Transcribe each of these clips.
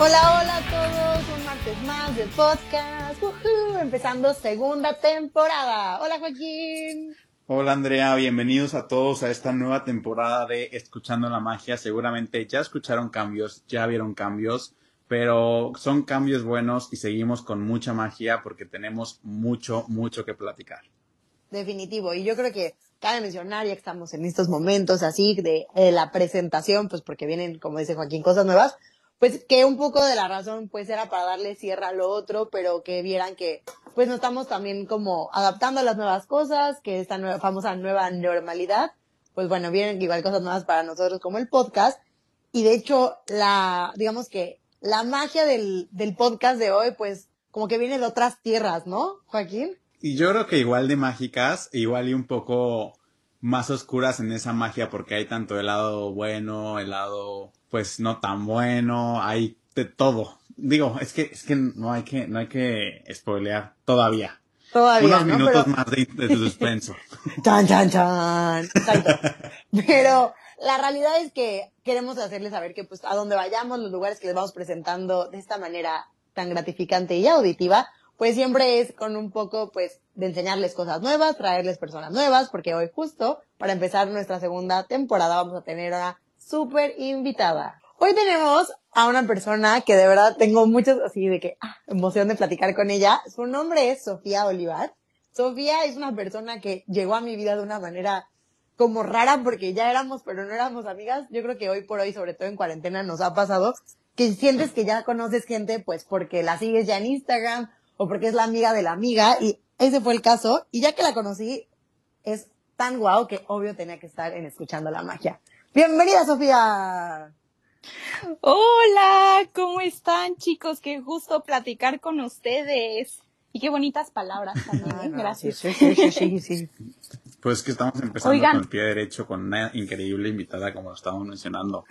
Hola, hola a todos, un martes más del podcast, empezando segunda temporada. Hola Joaquín. Hola Andrea, bienvenidos a todos a esta nueva temporada de Escuchando la Magia. Seguramente ya escucharon cambios, ya vieron cambios, pero son cambios buenos y seguimos con mucha magia porque tenemos mucho, mucho que platicar. Definitivo, y yo creo que cabe mencionar, ya que estamos en estos momentos así de, de la presentación, pues porque vienen, como dice Joaquín, cosas nuevas, pues que un poco de la razón pues era para darle cierre a lo otro, pero que vieran que pues nos estamos también como adaptando a las nuevas cosas, que esta nueva, famosa nueva normalidad, pues bueno, vienen igual cosas nuevas para nosotros como el podcast. Y de hecho, la, digamos que la magia del, del podcast de hoy, pues como que viene de otras tierras, ¿no, Joaquín? Y yo creo que igual de mágicas, igual y un poco más oscuras en esa magia porque hay tanto el lado bueno, el lado pues no tan bueno, hay de todo. Digo, es que es que no hay que no hay que spoilear todavía. Todavía, Unos minutos más de, de suspenso. chan, chan, chan. Pero la realidad es que queremos hacerles saber que pues a donde vayamos, los lugares que les vamos presentando de esta manera tan gratificante y auditiva, pues siempre es con un poco pues de enseñarles cosas nuevas, traerles personas nuevas, porque hoy justo para empezar nuestra segunda temporada vamos a tener a súper invitada. Hoy tenemos a una persona que de verdad tengo muchas así de que ah, emoción de platicar con ella. Su nombre es Sofía Olivar. Sofía es una persona que llegó a mi vida de una manera como rara porque ya éramos, pero no éramos amigas. Yo creo que hoy por hoy, sobre todo en cuarentena, nos ha pasado que sientes que ya conoces gente, pues porque la sigues ya en Instagram o porque es la amiga de la amiga y ese fue el caso. Y ya que la conocí, es tan guau que obvio tenía que estar en Escuchando la Magia. Bienvenida, Sofía. Hola, ¿cómo están chicos? Qué gusto platicar con ustedes. Y qué bonitas palabras también, ¿eh? gracias. Sí, sí, sí, sí, Pues que estamos empezando con el pie derecho con una increíble invitada como lo estábamos mencionando.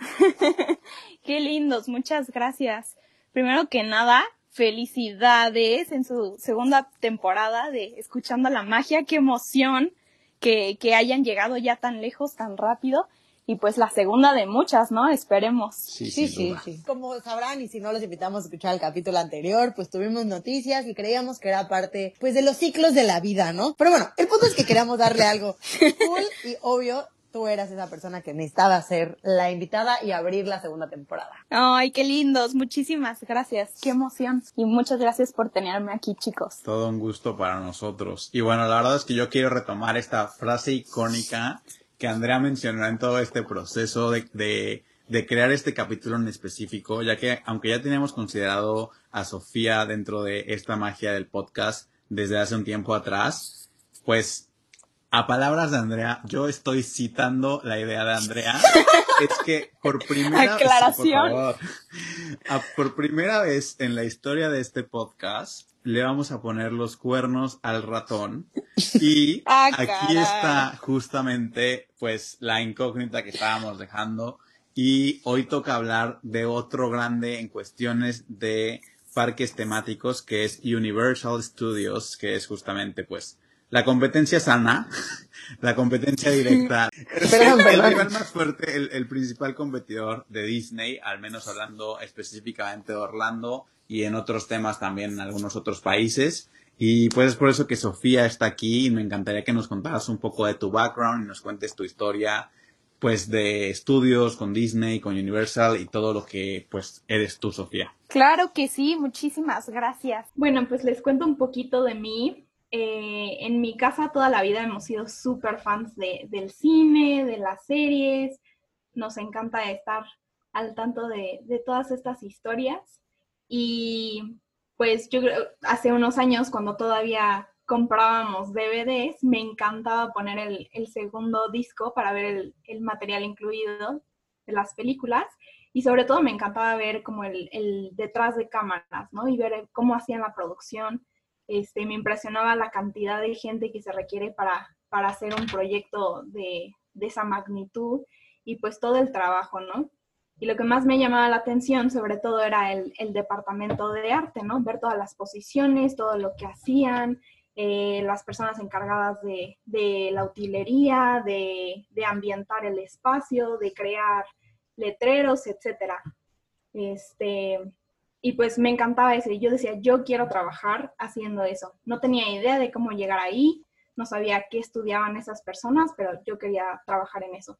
qué lindos, muchas gracias. Primero que nada, felicidades en su segunda temporada de Escuchando la Magia, qué emoción que, que hayan llegado ya tan lejos, tan rápido y pues la segunda de muchas, ¿no? Esperemos. Sí, sí, sí, sí, Como sabrán, y si no los invitamos a escuchar el capítulo anterior, pues tuvimos noticias y creíamos que era parte, pues, de los ciclos de la vida, ¿no? Pero bueno, el punto es que queríamos darle algo cool y obvio. Tú eras esa persona que necesitaba ser la invitada y abrir la segunda temporada. Ay, qué lindos. Muchísimas gracias. Qué emoción. Y muchas gracias por tenerme aquí, chicos. Todo un gusto para nosotros. Y bueno, la verdad es que yo quiero retomar esta frase icónica que Andrea mencionó en todo este proceso de, de, de, crear este capítulo en específico, ya que aunque ya teníamos considerado a Sofía dentro de esta magia del podcast desde hace un tiempo atrás, pues a palabras de Andrea, yo estoy citando la idea de Andrea. es que por primera Aclaración. vez, por, por primera vez en la historia de este podcast, le vamos a poner los cuernos al ratón. Y ah, aquí está justamente, pues, la incógnita que estábamos dejando. Y hoy toca hablar de otro grande en cuestiones de parques temáticos, que es Universal Studios, que es justamente, pues, la competencia sana, la competencia directa. Perdón, el rival más fuerte, el, el principal competidor de Disney, al menos hablando específicamente de Orlando, y en otros temas también en algunos otros países. Y pues es por eso que Sofía está aquí y me encantaría que nos contaras un poco de tu background y nos cuentes tu historia pues de estudios con Disney, con Universal y todo lo que pues eres tú, Sofía. Claro que sí, muchísimas gracias. Bueno, pues les cuento un poquito de mí. Eh, en mi casa toda la vida hemos sido súper fans de, del cine, de las series. Nos encanta estar al tanto de, de todas estas historias. Y pues yo hace unos años cuando todavía comprábamos DVDs, me encantaba poner el, segundo disco para ver el, el, material incluido de las películas y sobre todo me encantaba ver como el, el, detrás de cámaras, ¿no? Y ver cómo hacían la producción. Este, me impresionaba la cantidad de gente que se requiere para, para hacer un proyecto de, de esa magnitud y pues todo el trabajo, ¿no? Y lo que más me llamaba la atención, sobre todo, era el, el departamento de arte, ¿no? Ver todas las posiciones, todo lo que hacían, eh, las personas encargadas de, de la utilería, de, de, ambientar el espacio, de crear letreros, etcétera. Este, y pues me encantaba eso. Yo decía, yo quiero trabajar haciendo eso. No tenía idea de cómo llegar ahí, no sabía qué estudiaban esas personas, pero yo quería trabajar en eso.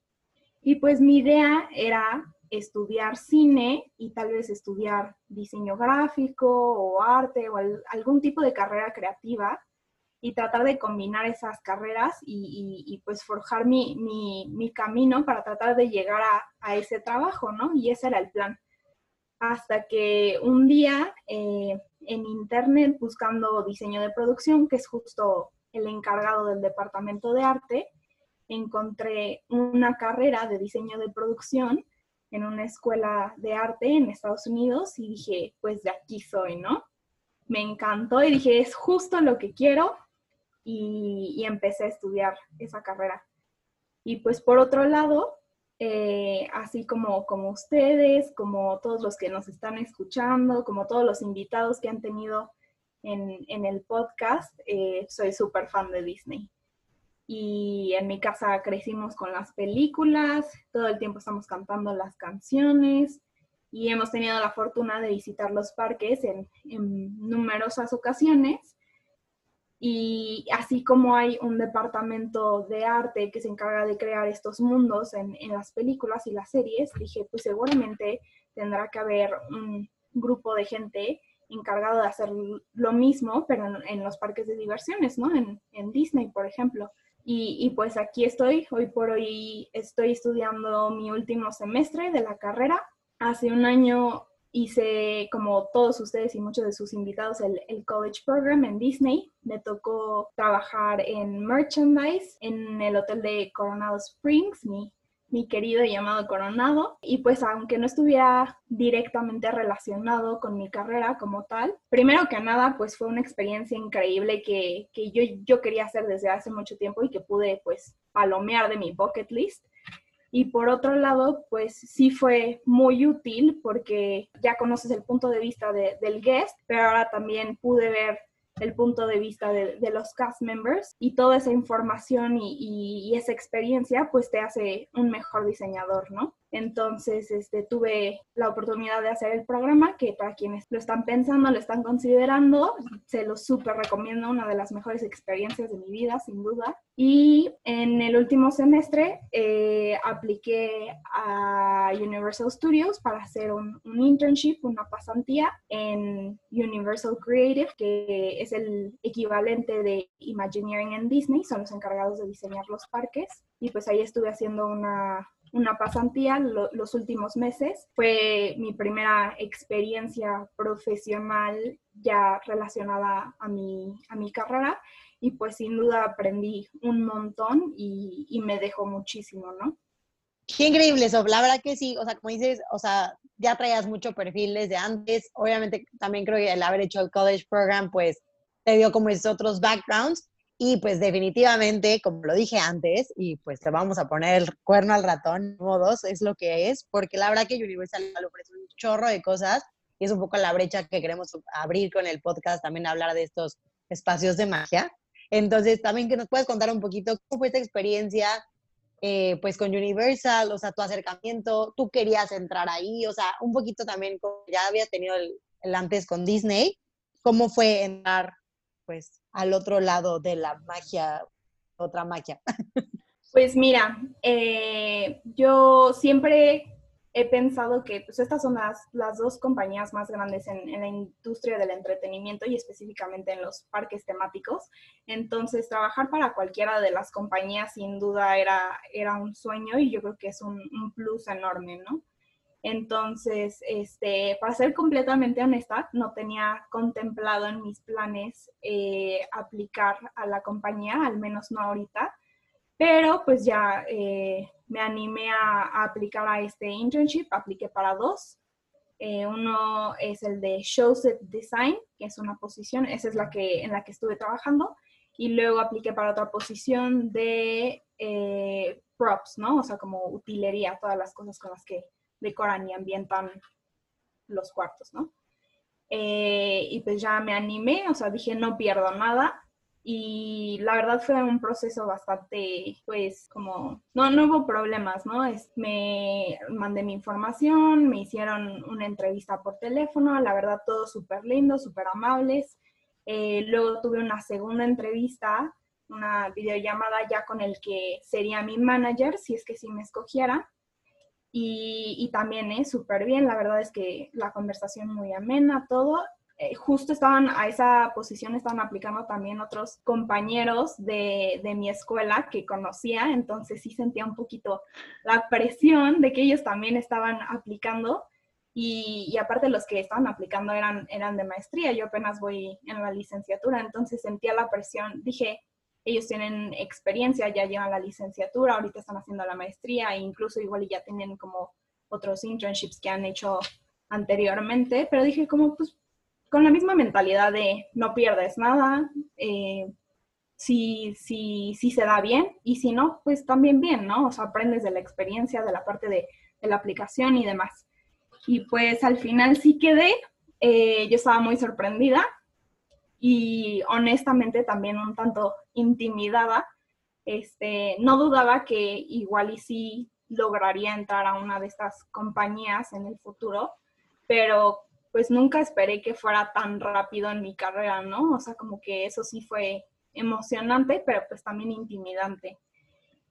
Y pues mi idea era estudiar cine y tal vez estudiar diseño gráfico o arte o algún tipo de carrera creativa y tratar de combinar esas carreras y, pues forjar mi, mi, camino para tratar de llegar a, a, ese trabajo, ¿no? Y ese era el plan. Hasta que un día eh, en internet buscando diseño de producción, que es justo el encargado del departamento de arte, encontré una carrera de diseño de producción en una escuela de arte en Estados Unidos y dije, pues de aquí soy, ¿no? Me encantó y dije, es justo lo que quiero y, empecé a estudiar esa carrera. Y pues por otro lado, eh, así como, como ustedes, como todos los que nos están escuchando, como todos los invitados que han tenido en, en el podcast, eh, soy súper fan de Disney y en mi casa crecimos con las películas, todo el tiempo estamos cantando las canciones y hemos tenido la fortuna de visitar los parques en, numerosas ocasiones. Y así como hay un departamento de arte que se encarga de crear estos mundos en, las películas y las series, dije, pues seguramente tendrá que haber un grupo de gente encargado de hacer lo mismo, pero en, los parques de diversiones, ¿no? En, en Disney, por ejemplo. Y, pues aquí estoy, hoy por hoy estoy estudiando mi último semestre de la carrera. Hace un año hice, como todos ustedes y muchos de sus invitados, el, el, College Program en Disney. Me tocó trabajar en merchandise en el hotel de Coronado Springs, mi mi querido llamado Coronado. Y pues aunque no estuviera directamente relacionado con mi carrera como tal, primero que nada pues fue una experiencia increíble que, que yo, yo quería hacer desde hace mucho tiempo y que pude pues palomear de mi bucket list. Y por otro lado, pues sí fue muy útil porque ya conoces el punto de vista de, del guest, pero ahora también pude ver el punto de vista de, los cast members y toda esa información y, esa experiencia pues te hace un mejor diseñador, ¿no? Entonces, este, tuve la oportunidad de hacer el programa, que para quienes lo están pensando, lo están considerando, se lo súper recomiendo, una de las mejores experiencias de mi vida, sin duda. Y en el último semestre eh, apliqué a Universal Studios para hacer un, un, internship, una pasantía en Universal Creative, que es el equivalente de Imagineering en Disney, son los encargados de diseñar los parques. Y pues ahí estuve haciendo una una pasantía los últimos meses. Fue mi primera experiencia profesional ya relacionada a mi, a mi carrera y pues sin duda aprendí un montón y, y me dejó muchísimo, ¿no? Qué increíble eso, la verdad que sí, o sea, como dices, o sea, ya traías mucho perfil desde antes, obviamente también creo que el haber hecho el college program, pues te dio como esos otros backgrounds, y pues definitivamente, como lo dije antes, y pues te vamos a poner el cuerno al ratón, modos, es lo que es, porque la verdad que Universal ofrece un chorro de cosas y es un poco la brecha que queremos abrir con el podcast, también hablar de estos espacios de magia. Entonces, también que nos puedes contar un poquito cómo fue esta experiencia, eh, pues con Universal, o sea, tu acercamiento, tú querías entrar ahí, o sea, un poquito también, como ya habías tenido el, el antes con Disney, cómo fue entrar, pues, al otro lado de la magia, otra magia? Pues mira, eh, yo siempre he pensado que pues, estas son las, las dos compañías más grandes en, en, la industria del entretenimiento y específicamente en los parques temáticos. Entonces, trabajar para cualquiera de las compañías sin duda era, era un sueño y yo creo que es un, un plus enorme, ¿no? Entonces, este, para ser completamente honesta, no tenía contemplado en mis planes eh, aplicar a la compañía, al menos no ahorita, pero pues ya eh, me animé a, aplicar a este internship, apliqué para dos. Eh, uno es el de Show Set Design, que es una posición, esa es la que, en la que estuve trabajando, y luego apliqué para otra posición de props, ¿no? O sea, como utilería, todas las cosas con las que decoran y ambientan los cuartos, ¿no? Eh, y pues ya me animé, o sea, dije, no pierdo nada, y la verdad fue un proceso bastante, pues, como, no, no hubo problemas, ¿no? Es, me mandé mi información, me hicieron una entrevista por teléfono, la verdad todo súper lindo, súper amables. Eh, luego tuve una segunda entrevista, una videollamada ya con el que sería mi manager, si es que sí me escogiera. Y, también ¿eh? súper bien, la verdad es que la conversación muy amena, todo. Eh, justo estaban a esa posición, estaban aplicando también otros compañeros de, de, mi escuela que conocía, entonces sí sentía un poquito la presión de que ellos también estaban aplicando y, y, aparte los que estaban aplicando eran, eran de maestría, yo apenas voy en la licenciatura, entonces sentía la presión, dije, ellos tienen experiencia, ya llevan la licenciatura, ahorita están haciendo la maestría e incluso igual ya tienen como otros internships que han hecho anteriormente, pero dije como pues con la misma mentalidad de no pierdes nada, eh, si, si, si, se da bien y si no, pues también bien, ¿no? O sea, aprendes de la experiencia, de la parte de, de la aplicación y demás. Y pues al final sí quedé, eh, yo estaba muy sorprendida y honestamente también un tanto intimidada. Este, no dudaba que igual y sí lograría entrar a una de estas compañías en el futuro, pero pues nunca esperé que fuera tan rápido en mi carrera, ¿no? O sea, como que eso sí fue emocionante, pero pues también intimidante.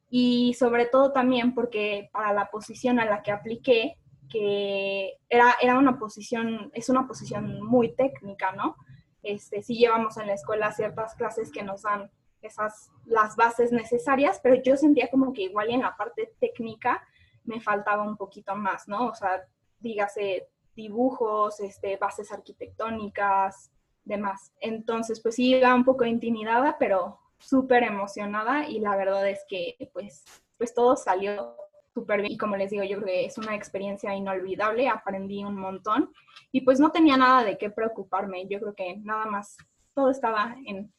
Y sobre todo también porque para la posición a la que apliqué, que era, era una posición, es una posición muy técnica, ¿no? Este, sí llevamos en la escuela ciertas clases que nos dan esas, las bases necesarias, pero yo sentía como que igual en la parte técnica me faltaba un poquito más, ¿no? O sea, dígase dibujos, este, bases arquitectónicas, demás. Entonces, pues sí, iba un poco intimidada, pero súper emocionada y la verdad es que pues, pues todo salió súper bien. Y como les digo, yo creo que es una experiencia inolvidable, aprendí un montón y pues no tenía nada de qué preocuparme. Yo creo que nada más, todo estaba en,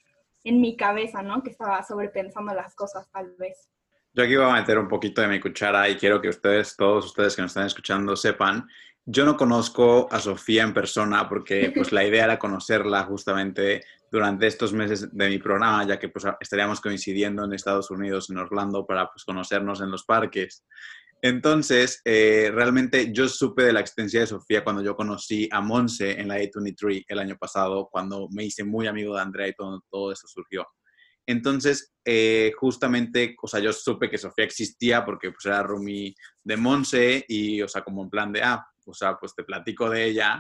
en mi cabeza, ¿no? Que estaba sobrepensando las cosas tal vez. Yo aquí voy a meter un poquito de mi cuchara y quiero que ustedes, todos ustedes que nos están escuchando, sepan yo no conozco a Sofía en persona porque pues la idea era conocerla justamente durante estos meses de mi programa, ya que pues estaríamos coincidiendo en Estados Unidos, en Orlando, para pues conocernos en los parques. Entonces, eh, realmente yo supe de la existencia de Sofía cuando yo conocí a Monse en la A23 el año pasado, cuando me hice muy amigo de Andrea y todo, eso surgió. Entonces, eh, justamente, o sea, yo supe que Sofía existía porque pues era Rumi de Monse y, o sea, como en plan de, ah, o sea, pues te platico de ella.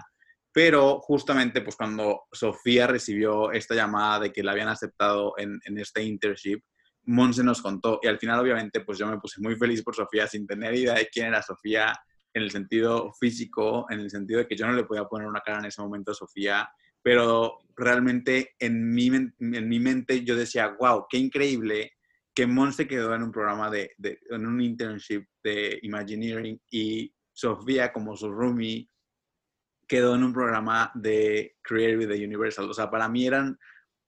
Pero justamente, pues cuando Sofía recibió esta llamada de que la habían aceptado en este internship, Monse nos contó. Y al final, obviamente, pues yo me puse muy feliz por Sofía sin tener idea de quién era Sofía en el sentido físico, en el sentido de que yo no le podía poner una cara en ese momento a Sofía, pero realmente en mi, en mi mente yo decía, wow, qué increíble que Monse quedó en un programa de, de, en un internship de Imagineering y Sofía como su roomie quedó en un programa de Creative the Universal. O sea, para mí eran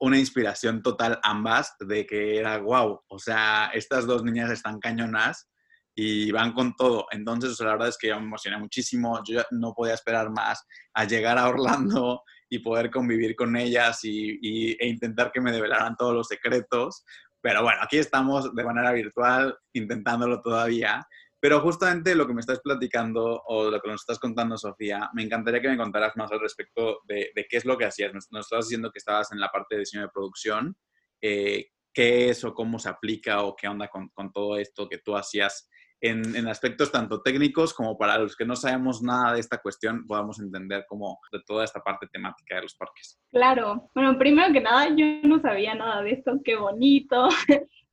una inspiración total ambas de que era wow, o sea, estas dos niñas están cañonas y van con todo. Entonces, la verdad es que yo me emocioné muchísimo, yo no podía esperar más a llegar a Orlando y poder convivir con ellas y, e intentar que me develaran todos los secretos. Pero bueno, aquí estamos de manera virtual intentándolo todavía. Pero justamente lo que me estás platicando o lo que nos estás contando, Sofía, me encantaría que me contaras más al respecto de, de qué es lo que hacías. Nos, nos, estabas diciendo que estabas en la parte de diseño de producción. Eh, ¿Qué es o cómo se aplica o qué onda con, con todo esto que tú hacías en, en, aspectos tanto técnicos como para los que no sabemos nada de esta cuestión podamos entender como de toda esta parte temática de los parques? Claro. Bueno, primero que nada, yo no sabía nada de esto. Qué bonito.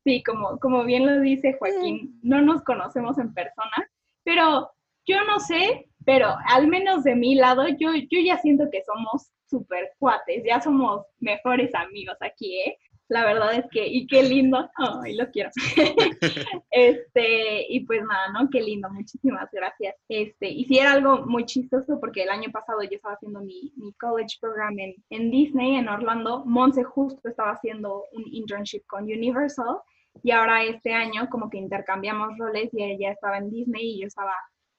Sí, como, como bien lo dice Joaquín, no nos conocemos en persona, pero yo no sé, pero al menos de mi lado, yo, yo ya siento que somos súper cuates, ya somos mejores amigos aquí, ¿eh? La verdad es que, y qué lindo, ay, lo quiero. este, y pues nada, ¿no? Qué lindo, muchísimas gracias. Este, y sí era algo muy chistoso porque el año pasado yo estaba haciendo mi, mi college program en, en Disney, en Orlando. Monse justo estaba haciendo un internship con Universal y ahora este año como que intercambiamos roles y ella estaba en Disney y yo estaba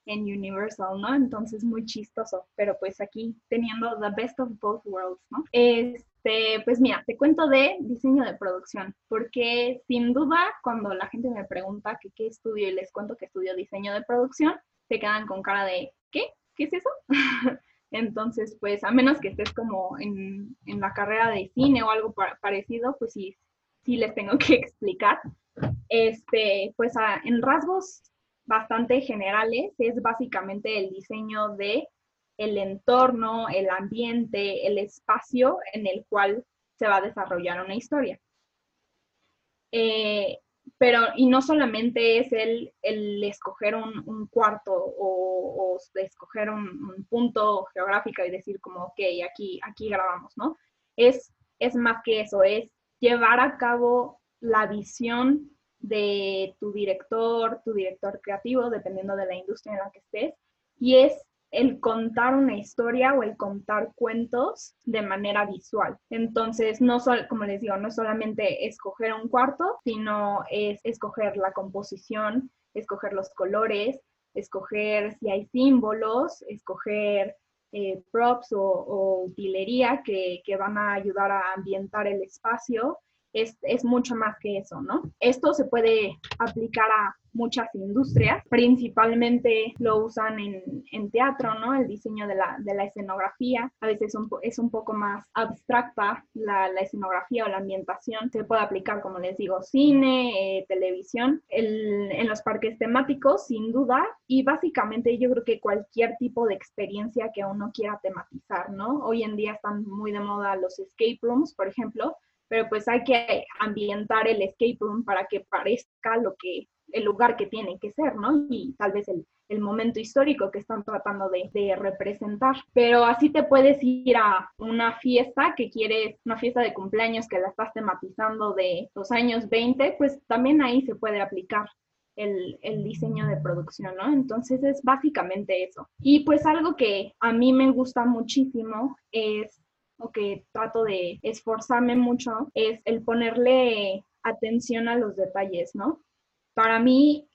en Universal, ¿no? Entonces muy chistoso, pero pues aquí teniendo the best of both worlds, ¿no? Este, pues mira, te cuento de diseño de producción, porque sin duda cuando la gente me pregunta qué estudio y les cuento que estudio diseño de producción, se quedan con cara de ¿qué? ¿Qué es eso? Entonces, pues a menos que estés como en, en la carrera de cine o algo parecido, pues sí, sí les tengo que explicar. Este, pues en rasgos bastante generales es básicamente el diseño de el entorno, el ambiente, el espacio en el cual se va a desarrollar una historia. Eh, pero, y no solamente es el, el escoger un, cuarto o, o escoger un, punto geográfico y decir como, ok, aquí, aquí grabamos, ¿no? Es, es más que eso, es llevar a cabo la visión de tu director, tu director creativo, dependiendo de la industria en la que estés, y es el contar una historia o el contar cuentos de manera visual. Entonces, no solo, como les digo, no solamente escoger un cuarto, sino es escoger la composición, escoger los colores, escoger si hay símbolos, escoger eh, props o, utilería que, que, van a ayudar a ambientar el espacio es, mucho más que eso, ¿no? Esto se puede aplicar a muchas industrias, principalmente lo usan en, teatro, ¿no? El diseño de la, escenografía, a veces es un poco más abstracta la, escenografía o la ambientación, se puede aplicar, como les digo, cine, eh, televisión, en los parques temáticos, sin duda, y básicamente yo creo que cualquier tipo de experiencia que uno quiera tematizar, ¿no? Hoy en día están muy de moda los escape rooms, por ejemplo, pero pues hay que ambientar el escape room para que parezca lo que el lugar que tiene que ser, ¿no? Y tal vez el, el momento histórico que están tratando de, de, representar. Pero así te puedes ir a una fiesta que quieres, una fiesta de cumpleaños que la estás tematizando de los años 20, pues también ahí se puede aplicar. El, el, diseño de producción, ¿no? Entonces es básicamente eso. Y pues algo que a mí me gusta muchísimo es o que trato de esforzarme mucho es el ponerle atención a los detalles, ¿no? Para mí,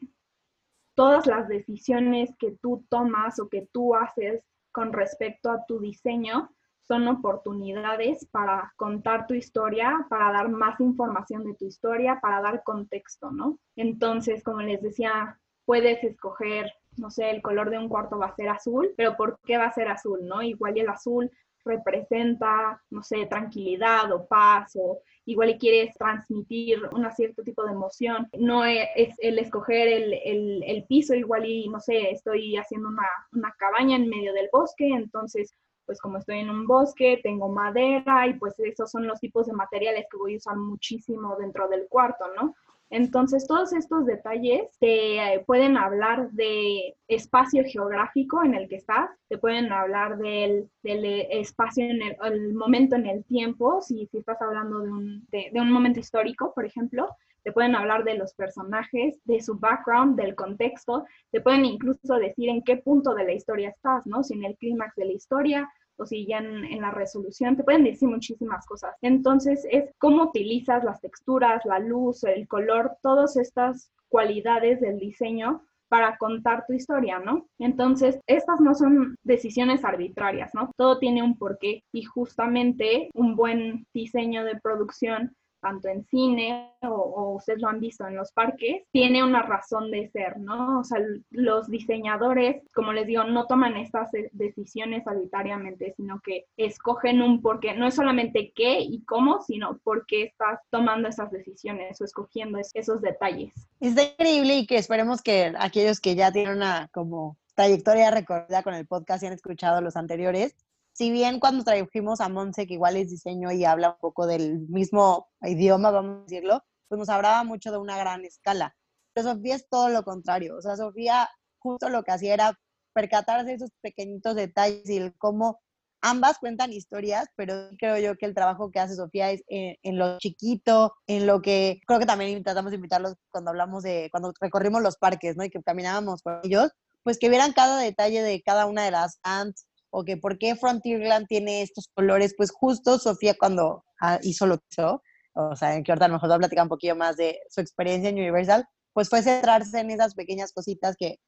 todas las decisiones que tú tomas o que tú haces con respecto a tu diseño son oportunidades para contar tu historia, para dar más información de tu historia, para dar contexto, ¿no? Entonces, como les decía, puedes escoger, no sé, el color de un cuarto va a ser azul, pero ¿por qué va a ser azul, no? Igual el azul representa, no sé, tranquilidad o paz o igual y quieres transmitir un cierto tipo de emoción. No es, el escoger el, piso, igual y, no sé, estoy haciendo una, una cabaña en medio del bosque, entonces pues como estoy en un bosque, tengo madera y pues esos son los tipos de materiales que voy a usar muchísimo dentro del cuarto, ¿no? Entonces, todos estos detalles te eh, pueden hablar de espacio geográfico en el que estás, te pueden hablar del, eh, espacio en el, momento en el tiempo, si, si estás hablando de un, de, un momento histórico, por ejemplo, te pueden hablar de los personajes, de su background, del contexto, te pueden incluso decir en qué punto de la historia estás, ¿no? Si en el clímax de la historia o si ya en, la resolución, te pueden decir muchísimas cosas. Entonces es cómo utilizas las texturas, la luz, el color, todas estas cualidades del diseño para contar tu historia, ¿no? Entonces, estas no son decisiones arbitrarias, ¿no? Todo tiene un porqué y justamente un buen diseño de producción tanto en cine o, ustedes lo han visto en los parques, tiene una razón de ser, ¿no? O sea, los diseñadores, como les digo, no toman estas decisiones arbitrariamente, sino que escogen un porqué, no es solamente qué y cómo, sino por qué estás tomando esas decisiones o escogiendo esos detalles. Es increíble y que esperemos que aquellos que ya tienen una como trayectoria recorrida con el podcast y han escuchado los anteriores, si bien cuando trajimos a Monse, que igual es diseño y habla un poco del mismo idioma, vamos a decirlo, pues nos hablaba mucho de una gran escala. Pero Sofía es todo lo contrario. O sea, Sofía justo lo que hacía era percatarse de esos pequeñitos detalles y el cómo ambas cuentan historias, pero creo yo que el trabajo que hace Sofía es en, lo chiquito, en lo que creo que también tratamos de invitarlos cuando hablamos de, cuando recorrimos los parques, ¿no? Y que caminábamos con ellos, pues que vieran cada detalle de cada una de las ants o que por qué Frontierland tiene estos colores, pues justo Sofía cuando ah, hizo lo que hizo, o sea, que ahorita a lo mejor va a platicar un poquito más de su experiencia en Universal, pues fue centrarse en esas pequeñas cositas que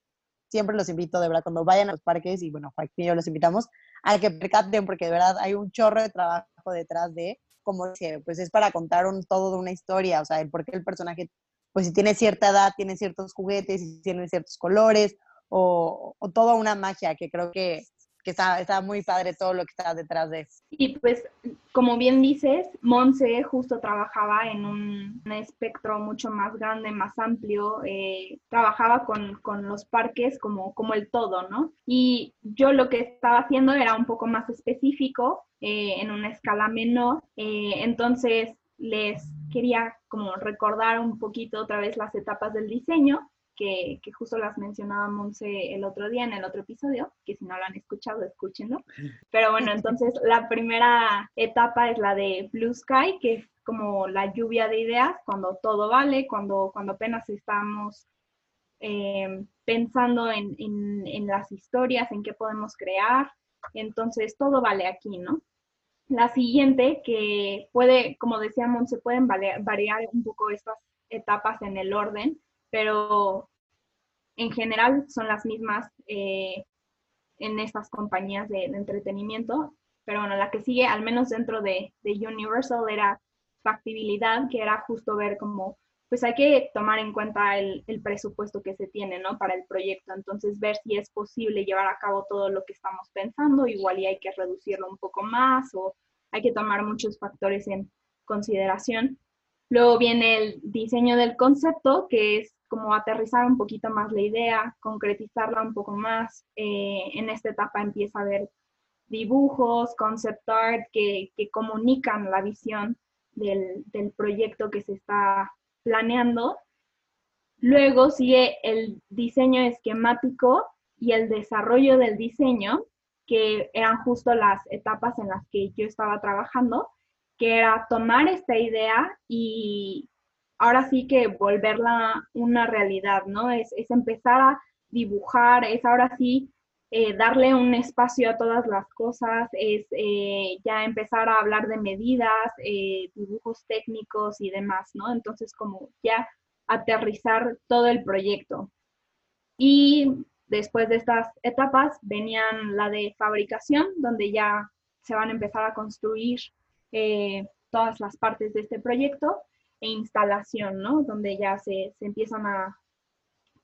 siempre los invito, de verdad, cuando vayan a los parques, y bueno, Joaquín y yo los invitamos, a que percaten, porque de verdad hay un chorro de trabajo detrás de, como dice, pues es para contar un, todo de una historia, o sea, el por qué el personaje, pues si tiene cierta edad, tiene ciertos juguetes, si tiene ciertos colores, o, o toda una magia que creo que que está, muy padre todo lo que está detrás de eso. Y pues, como bien dices, Monse justo trabajaba en un, espectro mucho más grande, más amplio, eh, trabajaba con, los parques como, como el todo, ¿no? Y yo lo que estaba haciendo era un poco más específico, eh, en una escala menor, eh, entonces les quería como recordar un poquito otra vez las etapas del diseño que, justo las mencionaba Monse el otro día en el otro episodio, que si no lo han escuchado, escúchenlo. Pero bueno, entonces la primera etapa es la de Blue Sky, que es como la lluvia de ideas, cuando todo vale, cuando, cuando apenas estamos eh, pensando en, en, las historias, en qué podemos crear. Entonces, todo vale aquí, ¿no? La siguiente, que puede, como decía Monse, pueden variar un poco estas etapas en el orden, pero en general son las mismas eh, en estas compañías de, entretenimiento. Pero bueno, la que sigue, al menos dentro de, Universal, era factibilidad, que era justo ver cómo, pues hay que tomar en cuenta el, presupuesto que se tiene, ¿no? Para el proyecto. Entonces, ver si es posible llevar a cabo todo lo que estamos pensando, igual y hay que reducirlo un poco más o hay que tomar muchos factores en consideración. Luego viene el diseño del concepto, que es como aterrizar un poquito más la idea, concretizarla un poco más. Eh, en esta etapa empieza a haber dibujos, concept art que, comunican la visión del, del, proyecto que se está planeando. Luego sigue el diseño esquemático y el desarrollo del diseño, que eran justo las etapas en las que yo estaba trabajando, que era tomar esta idea y ahora sí que volverla una realidad, ¿no? Es, empezar a dibujar, es ahora sí eh, darle un espacio a todas las cosas, es eh, ya empezar a hablar de medidas, eh, dibujos técnicos y demás, ¿no? Entonces, como ya aterrizar todo el proyecto. Y después de estas etapas venían la de fabricación, donde ya se van a empezar a construir todas las partes de este proyecto e instalación, ¿no? Donde ya se, empiezan a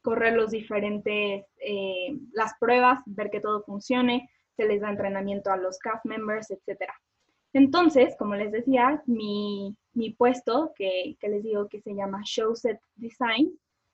correr los diferentes, eh, las pruebas, ver que todo funcione, se les da entrenamiento a los cast members, etc. Entonces, como les decía, mi, puesto, que, les digo que se llama Show Set Design,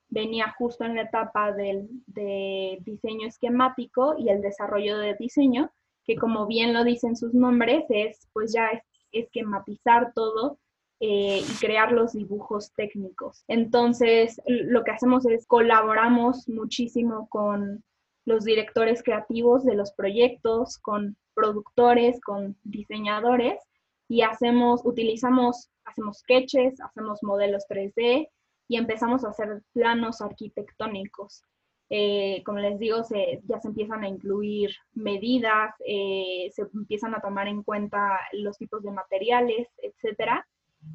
venía justo en la etapa del, de diseño esquemático y el desarrollo de diseño, que como bien lo dicen sus nombres, es pues ya esquematizar todo eh, y crear los dibujos técnicos. Entonces, lo que hacemos es colaboramos muchísimo con los directores creativos de los proyectos, con productores, con diseñadores y hacemos, utilizamos, hacemos sketches, hacemos modelos 3D y empezamos a hacer planos arquitectónicos. Eh, como les digo, ya se empiezan a incluir medidas, eh, se empiezan a tomar en cuenta los tipos de materiales, etcétera.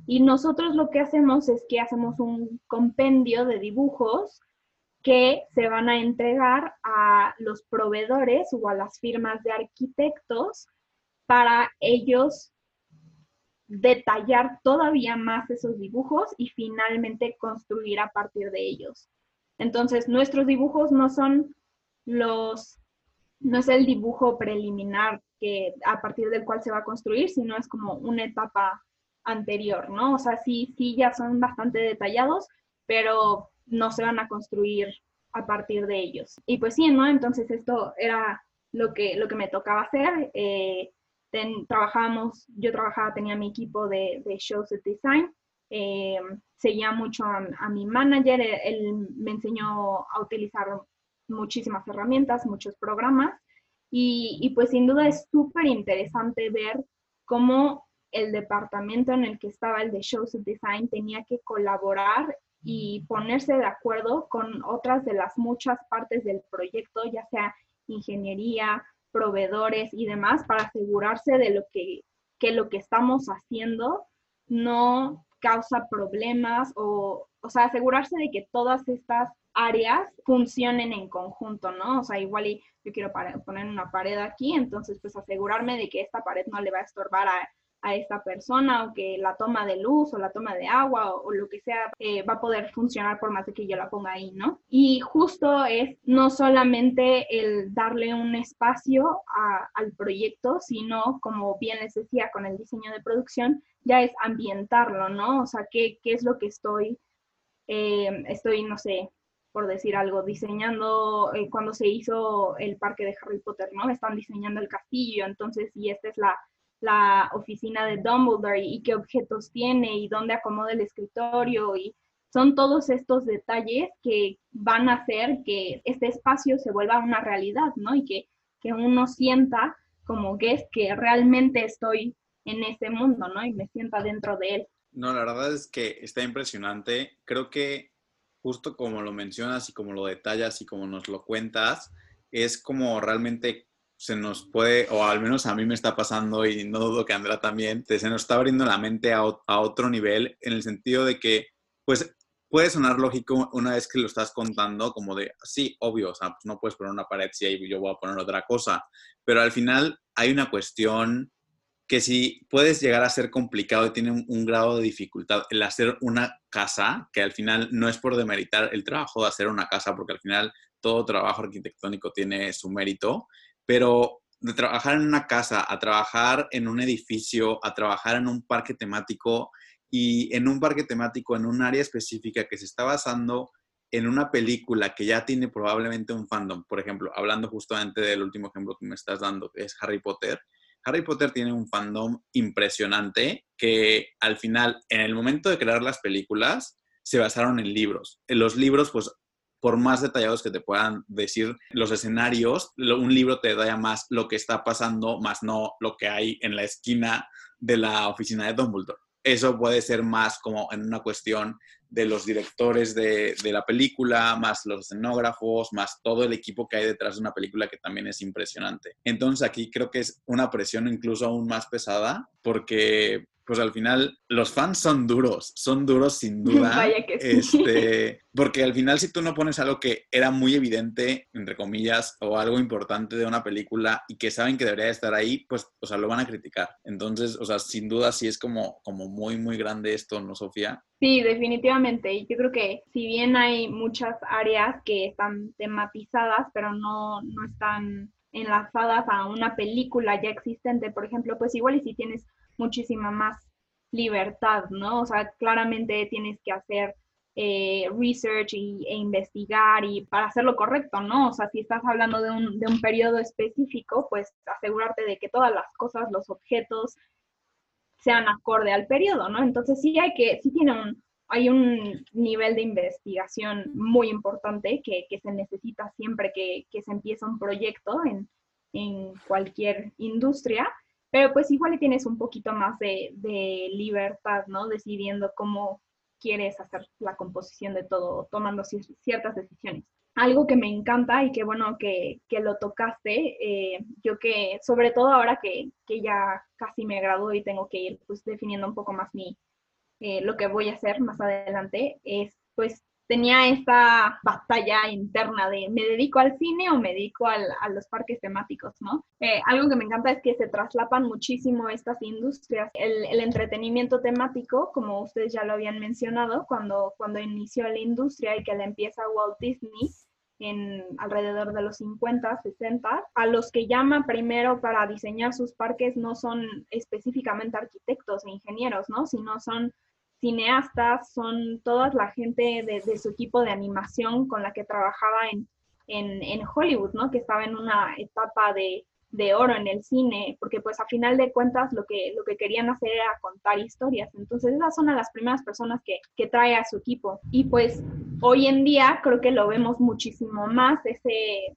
Y nosotros lo que hacemos es que hacemos un compendio de dibujos que se van a entregar a los proveedores o a las firmas de arquitectos para ellos detallar todavía más esos dibujos y finalmente construir a partir de ellos. Entonces, nuestros dibujos no son los, no es el dibujo preliminar que a partir del cual se va a construir, sino es como una etapa anterior, ¿no? O sea, sí, sí, ya son bastante detallados, pero no se van a construir a partir de ellos. Y pues sí, ¿no? Entonces esto era lo que, lo que me tocaba hacer. Eh, trabajábamos, yo trabajaba, tenía mi equipo de, de show set design, eh, seguía mucho a, mi manager, él, me enseñó a utilizar muchísimas herramientas, muchos programas, Y, y pues sin duda es súper interesante ver cómo el departamento en el que estaba el de Shows of Design tenía que colaborar y ponerse de acuerdo con otras de las muchas partes del proyecto, ya sea ingeniería, proveedores y demás, para asegurarse de lo que, que lo que estamos haciendo no causa problemas o, o sea, asegurarse de que todas estas áreas funcionen en conjunto, ¿no? O sea, igual y yo quiero poner una pared aquí, entonces pues asegurarme de que esta pared no le va a estorbar a, a esta persona o que la toma de luz o la toma de agua o, lo que sea eh, va a poder funcionar por más de que yo la ponga ahí, ¿no? Y justo es no solamente el darle un espacio al proyecto, sino como bien les decía con el diseño de producción, ya es ambientarlo, ¿no? O sea, ¿qué, qué es lo que estoy, eh, estoy, no sé, por decir algo, diseñando eh, cuando se hizo el parque de Harry Potter, ¿no? Están diseñando el castillo, entonces, y esta es la, la oficina de Dumbledore y, qué objetos tiene y dónde acomoda el escritorio y son todos estos detalles que van a hacer que este espacio se vuelva una realidad, ¿no? Y que, que uno sienta como es que realmente estoy en ese mundo, ¿no? Y me sienta dentro de él. No, la verdad es que está impresionante. Creo que justo como lo mencionas y como lo detallas y como nos lo cuentas, es como realmente se nos puede, o al menos a mí me está pasando y no dudo que Andrea también, se nos está abriendo la mente a, a otro nivel en el sentido de que, pues, puede sonar lógico una vez que lo estás contando, como de, sí, obvio, o sea, pues no puedes poner una pared si ahí yo voy a poner otra cosa, pero al final hay una cuestión que si puedes llegar a ser complicado y tiene un, grado de dificultad el hacer una casa, que al final no es por demeritar el trabajo de hacer una casa, porque al final todo trabajo arquitectónico tiene su mérito, pero de trabajar en una casa a trabajar en un edificio, a trabajar en un parque temático y en un parque temático en un área específica que se está basando en una película que ya tiene probablemente un fandom, por ejemplo, hablando justamente del último ejemplo que me estás dando, que es Harry Potter, Harry Potter tiene un fandom impresionante que al final, en el momento de crear las películas, se basaron en libros. En los libros, pues, por más detallados que te puedan decir los escenarios, un libro te da más lo que está pasando, más no lo que hay en la esquina de la oficina de Dumbledore eso puede ser más como en una cuestión de los directores de, la película, más los escenógrafos, más todo el equipo que hay detrás de una película que también es impresionante. Entonces aquí creo que es una presión incluso aún más pesada porque pues al final los fans son duros, son duros sin duda. Vaya que sí. Este, porque al final si tú no pones algo que era muy evidente, entre comillas, o algo importante de una película y que saben que debería estar ahí, pues, o sea, lo van a criticar. Entonces, o sea, sin duda sí es como, como muy, muy grande esto, ¿no, Sofía? Sí, definitivamente. Y yo creo que si bien hay muchas áreas que están tematizadas, pero no, no están enlazadas a una película ya existente, por ejemplo, pues igual y si tienes muchísima más libertad, ¿no? O sea, claramente tienes que hacer eh, research y, e investigar y para hacerlo correcto, ¿no? O sea, si estás hablando de un, de un periodo específico, pues asegurarte de que todas las cosas, los objetos, sean acorde al periodo, ¿no? Entonces sí hay que, sí tiene un, hay un nivel de investigación muy importante que, que se necesita siempre que, que, se empieza un proyecto en, en cualquier industria pero pues igual tienes un poquito más de, libertad, ¿no? Decidiendo cómo quieres hacer la composición de todo, tomando ciertas decisiones. Algo que me encanta y que bueno que, lo tocaste, eh, yo que sobre todo ahora que, ya casi me gradué y tengo que ir pues definiendo un poco más mi, eh, lo que voy a hacer más adelante, es pues tenía esta batalla interna de me dedico al cine o me dedico al, a los parques temáticos, ¿no? Eh, algo que me encanta es que se traslapan muchísimo estas industrias. El, el, entretenimiento temático, como ustedes ya lo habían mencionado, cuando, cuando inició la industria y que la empieza Walt Disney, en alrededor de los 50, 60, a los que llama primero para diseñar sus parques no son específicamente arquitectos e ingenieros, ¿no? Sino son cineastas, son toda la gente de, su equipo de animación con la que trabajaba en, en, Hollywood, ¿no? Que estaba en una etapa de, de, oro en el cine, porque pues a final de cuentas lo que, lo que querían hacer era contar historias. Entonces esas son las primeras personas que, que trae a su equipo. Y pues hoy en día creo que lo vemos muchísimo más, ese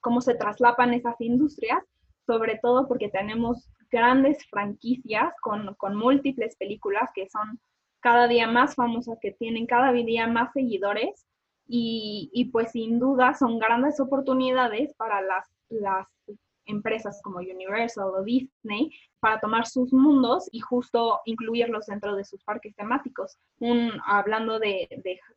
cómo se traslapan esas industrias, sobre todo porque tenemos grandes franquicias con, con múltiples películas que son cada día más famosas, que tienen cada día más seguidores y, y, pues sin duda son grandes oportunidades para las, las empresas como Universal o Disney para tomar sus mundos y justo incluirlos dentro de sus parques temáticos. Hablando de,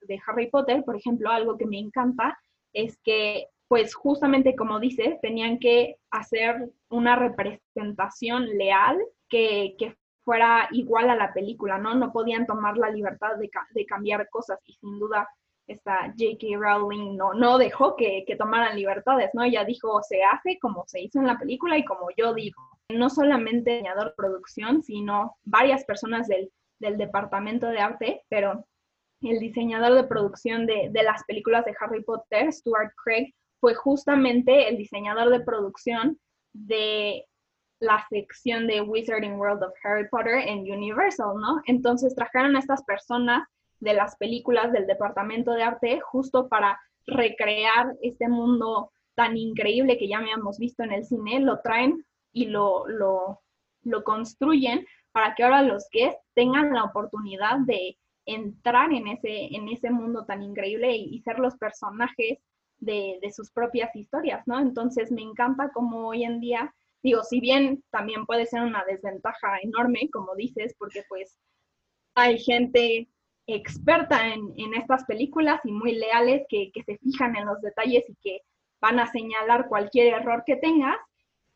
de Harry Potter, por ejemplo, algo que me encanta es que pues justamente como dices, tenían que hacer una representación leal que, que, fuera igual a la película, ¿no? No podían tomar la libertad de, de cambiar cosas y sin duda esta J.K. Rowling no, no dejó que, que, tomaran libertades, ¿no? Ella dijo, se hace como se hizo en la película y como yo digo. No solamente diseñador de producción, sino varias personas del, del departamento de arte, pero el diseñador de producción de, de las películas de Harry Potter, Stuart Craig, fue justamente el diseñador de producción de la sección de Wizarding World of Harry Potter en Universal, ¿no? Entonces trajeron a estas personas de las películas del departamento de arte justo para recrear este mundo tan increíble que ya habíamos visto en el cine, lo traen y lo, lo, lo construyen para que ahora los guests tengan la oportunidad de entrar en ese, en ese mundo tan increíble y, y ser los personajes de, sus propias historias, ¿no? Entonces me encanta como hoy en día, digo, si bien también puede ser una desventaja enorme, como dices, porque pues hay gente experta en, en estas películas y muy leales que, que, se fijan en los detalles y que van a señalar cualquier error que tengas,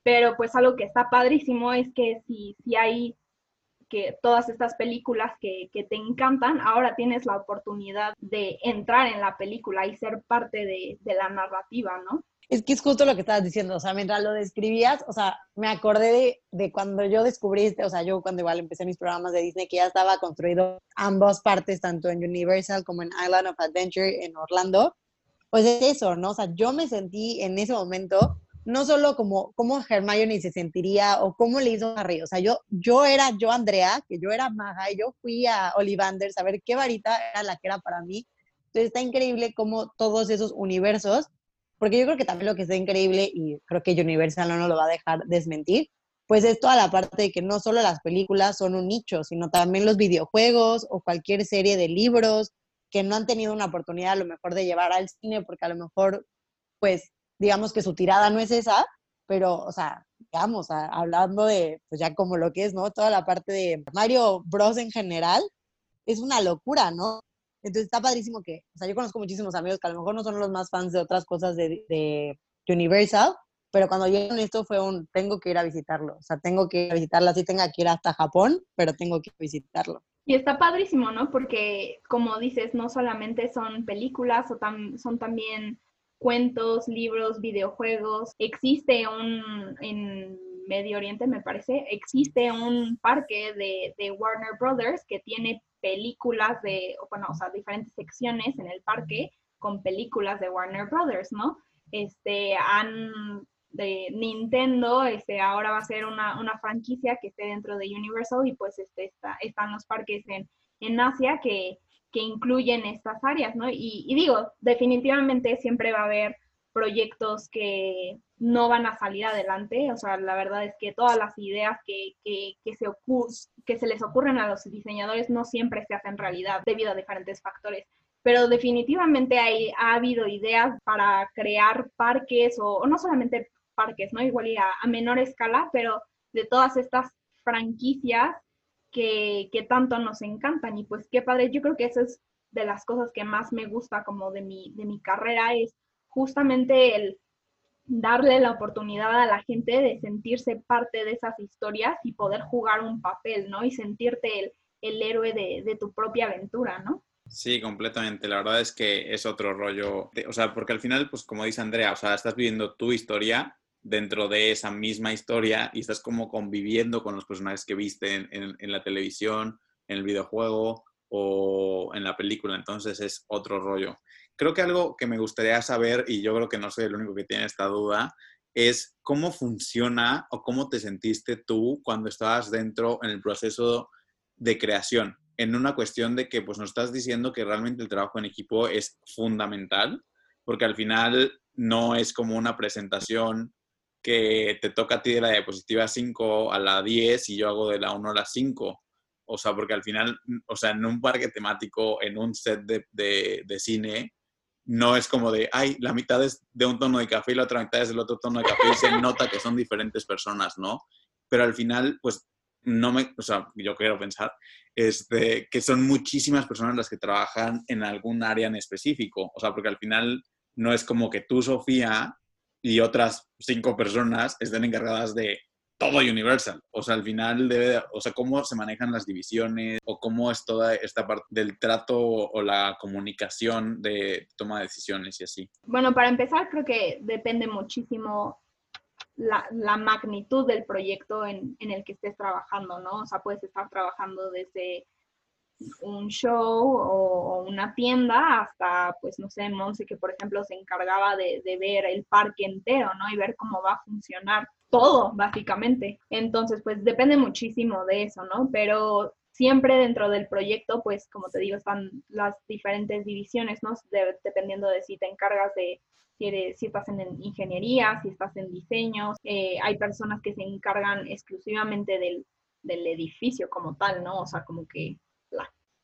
pero pues algo que está padrísimo es que si, si hay que todas estas películas que, que, te encantan, ahora tienes la oportunidad de entrar en la película y ser parte de, de, la narrativa, ¿no? Es que es justo lo que estabas diciendo, o sea, mientras lo describías, o sea, me acordé de, de cuando yo descubrí, este, o sea, yo cuando igual empecé mis programas de Disney, que ya estaba construido ambas partes, tanto en Universal como en Island of Adventure en Orlando, pues es eso, ¿no? O sea, yo me sentí en ese momento no solo como cómo Hermione se sentiría o cómo le hizo Harry, o sea, yo, yo era yo Andrea, que yo era Maga y yo fui a Ollivander a ver qué varita era la que era para mí. Entonces está increíble cómo todos esos universos, porque yo creo que también lo que está increíble y creo que Universal no lo va a dejar desmentir, pues es toda la parte de que no solo las películas son un nicho, sino también los videojuegos o cualquier serie de libros que no han tenido una oportunidad a lo mejor de llevar al cine porque a lo mejor pues digamos que su tirada no es esa, pero, o sea, digamos, hablando de, pues ya como lo que es, ¿no? Toda la parte de Mario Bros en general, es una locura, ¿no? Entonces está padrísimo que, o sea, yo conozco muchísimos amigos que a lo mejor no son los más fans de otras cosas de, de Universal, pero cuando llegaron esto fue un, tengo que ir a visitarlo, o sea, tengo que ir a visitarlo, así tenga que ir hasta Japón, pero tengo que visitarlo. Y está padrísimo, ¿no? Porque, como dices, no solamente son películas, o tam son también cuentos, libros, videojuegos. Existe un, en Medio Oriente me parece, existe un parque de, de Warner Brothers que tiene películas de, bueno, o sea, diferentes secciones en el parque con películas de Warner Brothers, ¿no? Este, han, de Nintendo, este, ahora va a ser una, una franquicia que esté dentro de Universal y pues este, está, están los parques en, en Asia que, que incluyen estas áreas, ¿no? Y, digo, definitivamente siempre va a haber proyectos que no van a salir adelante, o sea, la verdad es que todas las ideas que, que, que se, que se les ocurren a los diseñadores no siempre se hacen realidad debido a diferentes factores, pero definitivamente hay, ha habido ideas para crear parques o, no solamente parques, ¿no? Igual a menor escala, pero de todas estas franquicias que, tanto nos encantan. Y pues qué padre, yo creo que eso es de las cosas que más me gusta como de mi, de mi carrera, es justamente el darle la oportunidad a la gente de sentirse parte de esas historias y poder jugar un papel, ¿no? Y sentirte el, el héroe de, de, tu propia aventura, ¿no? Sí, completamente. La verdad es que es otro rollo. O sea, porque al final, pues como dice Andrea, o sea, estás viviendo tu historia dentro de esa misma historia y estás como conviviendo con los personajes que viste en, en, en, la televisión, en el videojuego o en la película. Entonces es otro rollo. Creo que algo que me gustaría saber, y yo creo que no soy el único que tiene esta duda, es cómo funciona o cómo te sentiste tú cuando estabas dentro en el proceso de creación, en una cuestión de que pues nos estás diciendo que realmente el trabajo en equipo es fundamental, porque al final no es como una presentación que te toca a ti de la diapositiva 5 a la 10 y yo hago de la 1 a la 5. O sea, porque al final, o sea, en un parque temático, en un set de, de, cine, no es como de, ay, la mitad es de un tono de café y la otra mitad es del otro tono de café y se nota que son diferentes personas, ¿no? Pero al final, pues, no me, o sea, yo quiero pensar, este, que son muchísimas personas las que trabajan en algún área en específico. O sea, porque al final no es como que tú, Sofía, y otras cinco personas estén encargadas de todo Universal. O sea, al final debe, o sea, cómo se manejan las divisiones o cómo es toda esta parte del trato o la comunicación de toma de decisiones y así. Bueno, para empezar, creo que depende muchísimo la, la magnitud del proyecto en, en, el que estés trabajando, ¿no? O sea, puedes estar trabajando desde un show o, una tienda hasta, pues, no sé, Monse, que por ejemplo se encargaba de, ver el parque entero, ¿no? Y ver cómo va a funcionar todo, básicamente. Entonces, pues depende muchísimo de eso, ¿no? Pero siempre dentro del proyecto, pues, como te digo, están las diferentes divisiones, ¿no? De, dependiendo de si te encargas de si, estás en ingeniería, si estás en diseños, eh, hay personas que se encargan exclusivamente del, del edificio como tal, ¿no? O sea, como que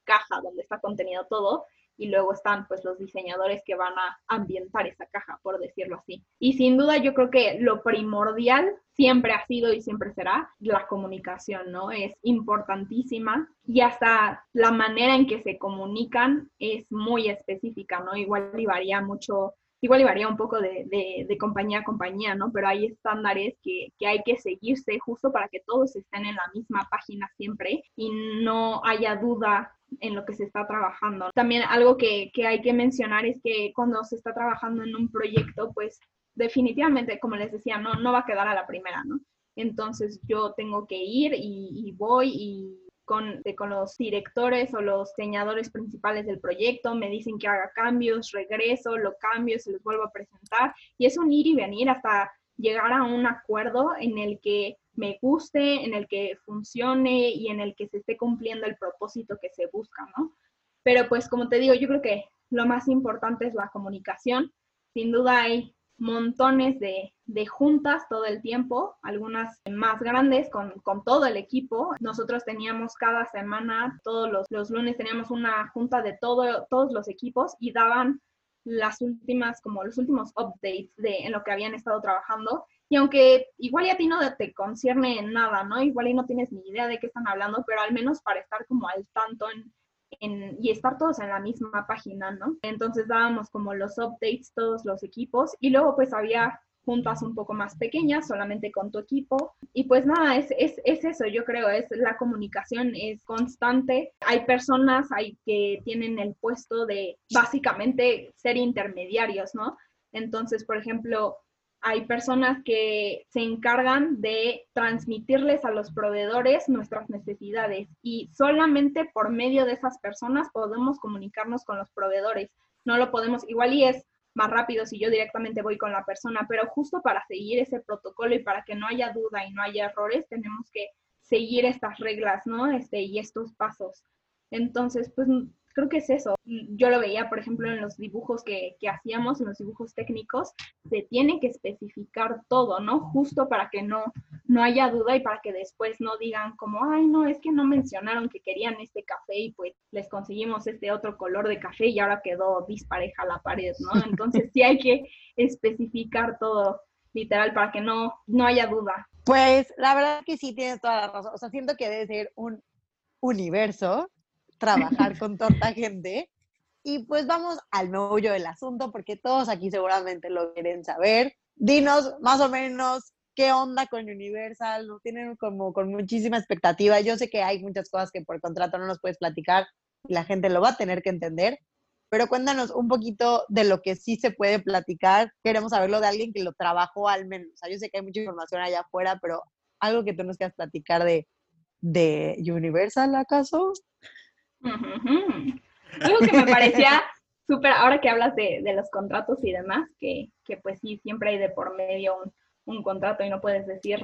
caja donde está contenido todo, y luego están pues los diseñadores que van a ambientar esa caja, por decirlo así. Y sin duda yo creo que lo primordial siempre ha sido y siempre será la comunicación, ¿no? Es importantísima y hasta la manera en que se comunican es muy específica, ¿no? Igual y varía mucho igual varía un poco de, de, de, compañía a compañía, ¿no? Pero hay estándares que, que, hay que seguirse justo para que todos estén en la misma página siempre y no haya duda en lo que se está trabajando. También algo que, que hay que mencionar es que cuando se está trabajando en un proyecto, pues definitivamente, como les decía, no, no va a quedar a la primera, ¿no? Entonces yo tengo que ir y, y voy y con, con, los directores o los diseñadores principales del proyecto, me dicen que haga cambios, regreso, lo cambio, se los vuelvo a presentar y es un ir y venir hasta llegar a un acuerdo en el que me guste, en el que funcione y en el que se esté cumpliendo el propósito que se busca, ¿no? Pero pues como te digo, yo creo que lo más importante es la comunicación. Sin duda hay montones de, de juntas todo el tiempo, algunas más grandes con, con, todo el equipo. Nosotros teníamos cada semana, todos los, los lunes teníamos una junta de todo, todos los equipos y daban las últimas, como los últimos updates de en lo que habían estado trabajando y aunque igual ya a ti no te concierne en nada, ¿no? Igual y no tienes ni idea de qué están hablando, pero al menos para estar como al tanto en, y estar todos en la misma página, ¿no? Entonces dábamos como los updates todos los equipos y luego pues había juntas un poco más pequeñas, solamente con tu equipo. Y pues nada, es, es, es, eso, yo creo, es la comunicación es constante. Hay personas hay que tienen el puesto de básicamente ser intermediarios, ¿no? Entonces, por ejemplo, hay personas que se encargan de transmitirles a los proveedores nuestras necesidades y solamente por medio de esas personas podemos comunicarnos con los proveedores. No lo podemos, igual y es más rápido si yo directamente voy con la persona, pero justo para seguir ese protocolo y para que no haya duda y no haya errores, tenemos que seguir estas reglas, ¿no? Este, y estos pasos. Entonces, pues creo que es eso. Yo lo veía, por ejemplo, en los dibujos que, que, hacíamos, en los dibujos técnicos, se tiene que especificar todo, ¿no? Justo para que no, no haya duda y para que después no digan como, ay, no, es que no mencionaron que querían este café y pues les conseguimos este otro color de café y ahora quedó dispareja la pared, ¿no? Entonces sí hay que especificar todo literal para que no, no haya duda. Pues la verdad que sí tienes toda la razón. O sea, siento que debe ser un universo trabajar con tanta gente. Y pues vamos al meollo del asunto, porque todos aquí seguramente lo quieren saber. Dinos más o menos qué onda con Universal, ¿no? tienen como con muchísima expectativa. Yo sé que hay muchas cosas que por contrato no nos puedes platicar y la gente lo va a tener que entender, pero cuéntanos un poquito de lo que sí se puede platicar. Queremos saberlo de alguien que lo trabajó al menos. O sea, yo sé que hay mucha información allá afuera, pero algo que tú nos quieras platicar de, de Universal, ¿acaso? Algo que me parecía súper, ahora que hablas de, de, los contratos y demás, que, que, pues sí, siempre hay de por medio un, un, contrato y no puedes decir,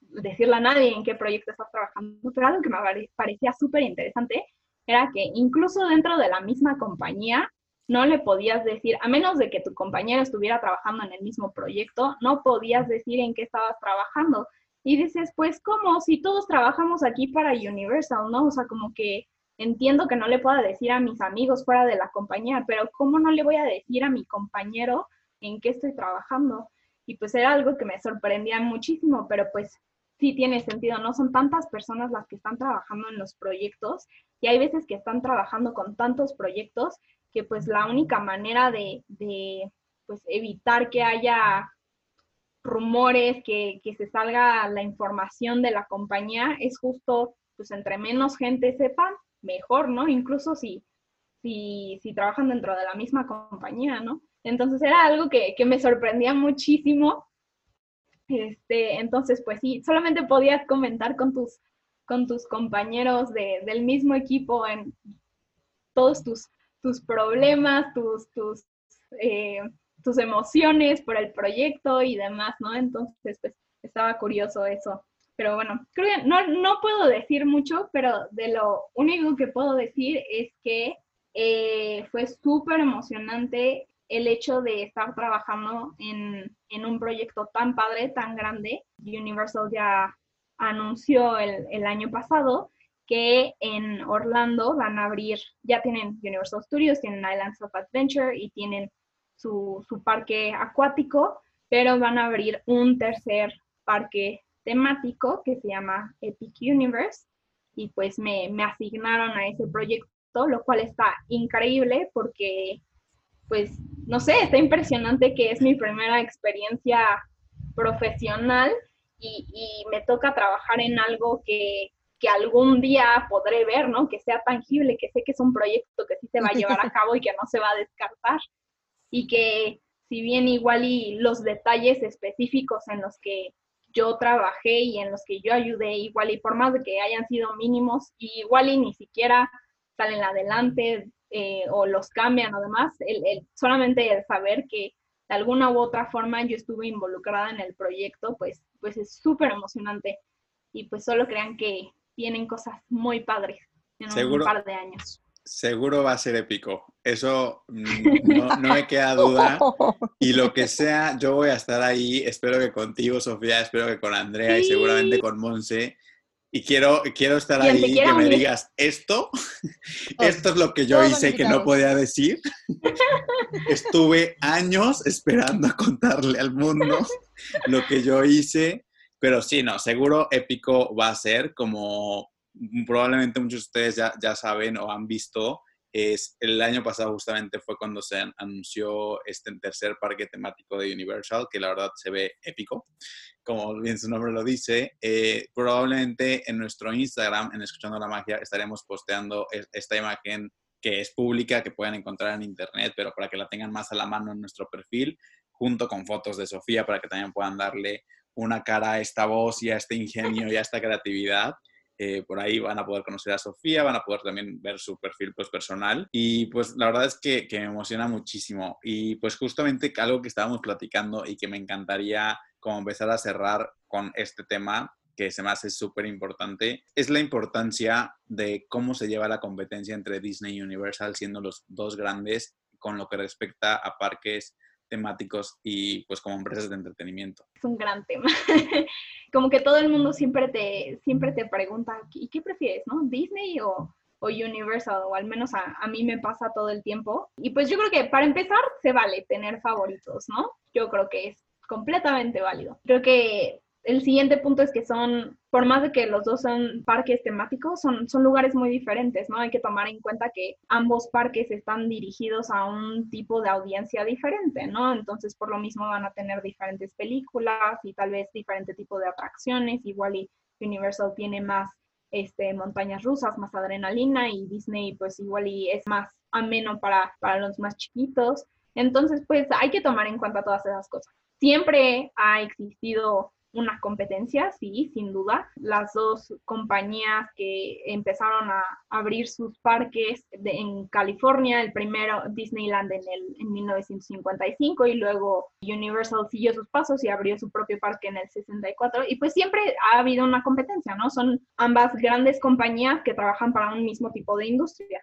decirle a nadie en qué proyecto estás trabajando, pero algo que me parecía súper interesante era que incluso dentro de la misma compañía no le podías decir, a menos de que tu compañero estuviera trabajando en el mismo proyecto, no podías decir en qué estabas trabajando. Y dices, pues, ¿cómo? Si todos trabajamos aquí para Universal, ¿no? O sea, como que entiendo que no le pueda decir a mis amigos fuera de la compañía, pero ¿cómo no le voy a decir a mi compañero en qué estoy trabajando? Y pues era algo que me sorprendía muchísimo, pero pues sí tiene sentido, no son tantas personas las que están trabajando en los proyectos y hay veces que están trabajando con tantos proyectos que pues la única manera de, de pues evitar que haya rumores, que, se salga la información de la compañía, es justo, pues entre menos gente sepa, mejor, ¿no? Incluso si, si, trabajan dentro de la misma compañía, ¿no? Entonces era algo que, me sorprendía muchísimo. Este, entonces, pues sí, solamente podías comentar con tus, con tus compañeros del mismo equipo en todos tus, tus problemas, tus, tus eh, tus emociones por el proyecto y demás, ¿no? Entonces, pues estaba curioso eso. Pero bueno, creo que no, no puedo decir mucho, pero de lo único que puedo decir es que eh, fue súper emocionante el hecho de estar trabajando en, en, un proyecto tan padre, tan grande. Universal ya anunció el, el año pasado que en Orlando van a abrir, ya tienen Universal Studios, tienen Islands of Adventure y tienen su, parque acuático, pero van a abrir un tercer parque temático que se llama Epic Universe y pues me, me, asignaron a ese proyecto, lo cual está increíble porque pues no sé, está impresionante que es mi primera experiencia profesional y, y me toca trabajar en algo que, que, algún día podré ver, ¿no? Que sea tangible, que sé que es un proyecto que sí se va a llevar a cabo y que no se va a descartar y que si bien igual y los detalles específicos en los que yo trabajé y en los que yo ayudé, igual y por más de que hayan sido mínimos, igual y ni siquiera salen adelante eh, o los cambian o demás, el, solamente el saber que de alguna u otra forma yo estuve involucrada en el proyecto, pues, pues es súper emocionante y pues solo crean que tienen cosas muy padres en un par de años. Seguro va a ser épico. Eso mm, no, me queda duda. Y lo que sea, yo voy a estar ahí. Espero que contigo, Sofía, espero que con Andrea y seguramente con Monse. Y quiero, quiero estar ahí y que me digas esto. Esto es lo que yo hice que no podía decir. Estuve años esperando a contarle al mundo lo que yo hice. Pero sí, no, seguro épico va a ser como probablemente muchos de ustedes ya, ya saben o han visto, es el año pasado justamente fue cuando se anunció este tercer parque temático de Universal, que la verdad se ve épico, como bien su nombre lo dice. Eh, probablemente en nuestro Instagram, en Escuchando la Magia, estaremos posteando esta imagen que es pública, que pueden encontrar en internet, pero para que la tengan más a la mano en nuestro perfil, junto con fotos de Sofía, para que también puedan darle una cara a esta voz y a este ingenio y a esta creatividad. Eh, por ahí van a poder conocer a Sofía, van a poder también ver su perfil pues, personal. Y pues la verdad es que, me emociona muchísimo. Y pues justamente algo que estábamos platicando y que me encantaría como empezar a cerrar con este tema que se me hace súper importante, es la importancia de cómo se lleva la competencia entre Disney y Universal siendo los dos grandes con lo que respecta a parques temáticos y pues como empresas de entretenimiento. Es un gran tema. como que todo el mundo siempre te, siempre te pregunta, ¿y qué prefieres, no? ¿Disney o, Universal? O al menos a, a, mí me pasa todo el tiempo. Y pues yo creo que para empezar se vale tener favoritos, ¿no? Yo creo que es completamente válido. Creo que el siguiente punto es que son, por más de que los dos son parques temáticos, son, son lugares muy diferentes, ¿no? Hay que tomar en cuenta que ambos parques están dirigidos a un tipo de audiencia diferente, ¿no? Entonces, por lo mismo van a tener diferentes películas y tal vez diferente tipo de atracciones. Igual y Universal tiene más este, montañas rusas, más adrenalina y Disney pues igual y es más ameno para, para los más chiquitos. Entonces, pues hay que tomar en cuenta todas esas cosas. Siempre ha existido una competencia, sí, sin duda. Las dos compañías que empezaron a abrir sus parques en California, el primero Disneyland en, el, en 1955 y luego Universal siguió sus pasos y abrió su propio parque en el 64. Y pues siempre ha habido una competencia, ¿no? Son ambas grandes compañías que trabajan para un mismo tipo de industria.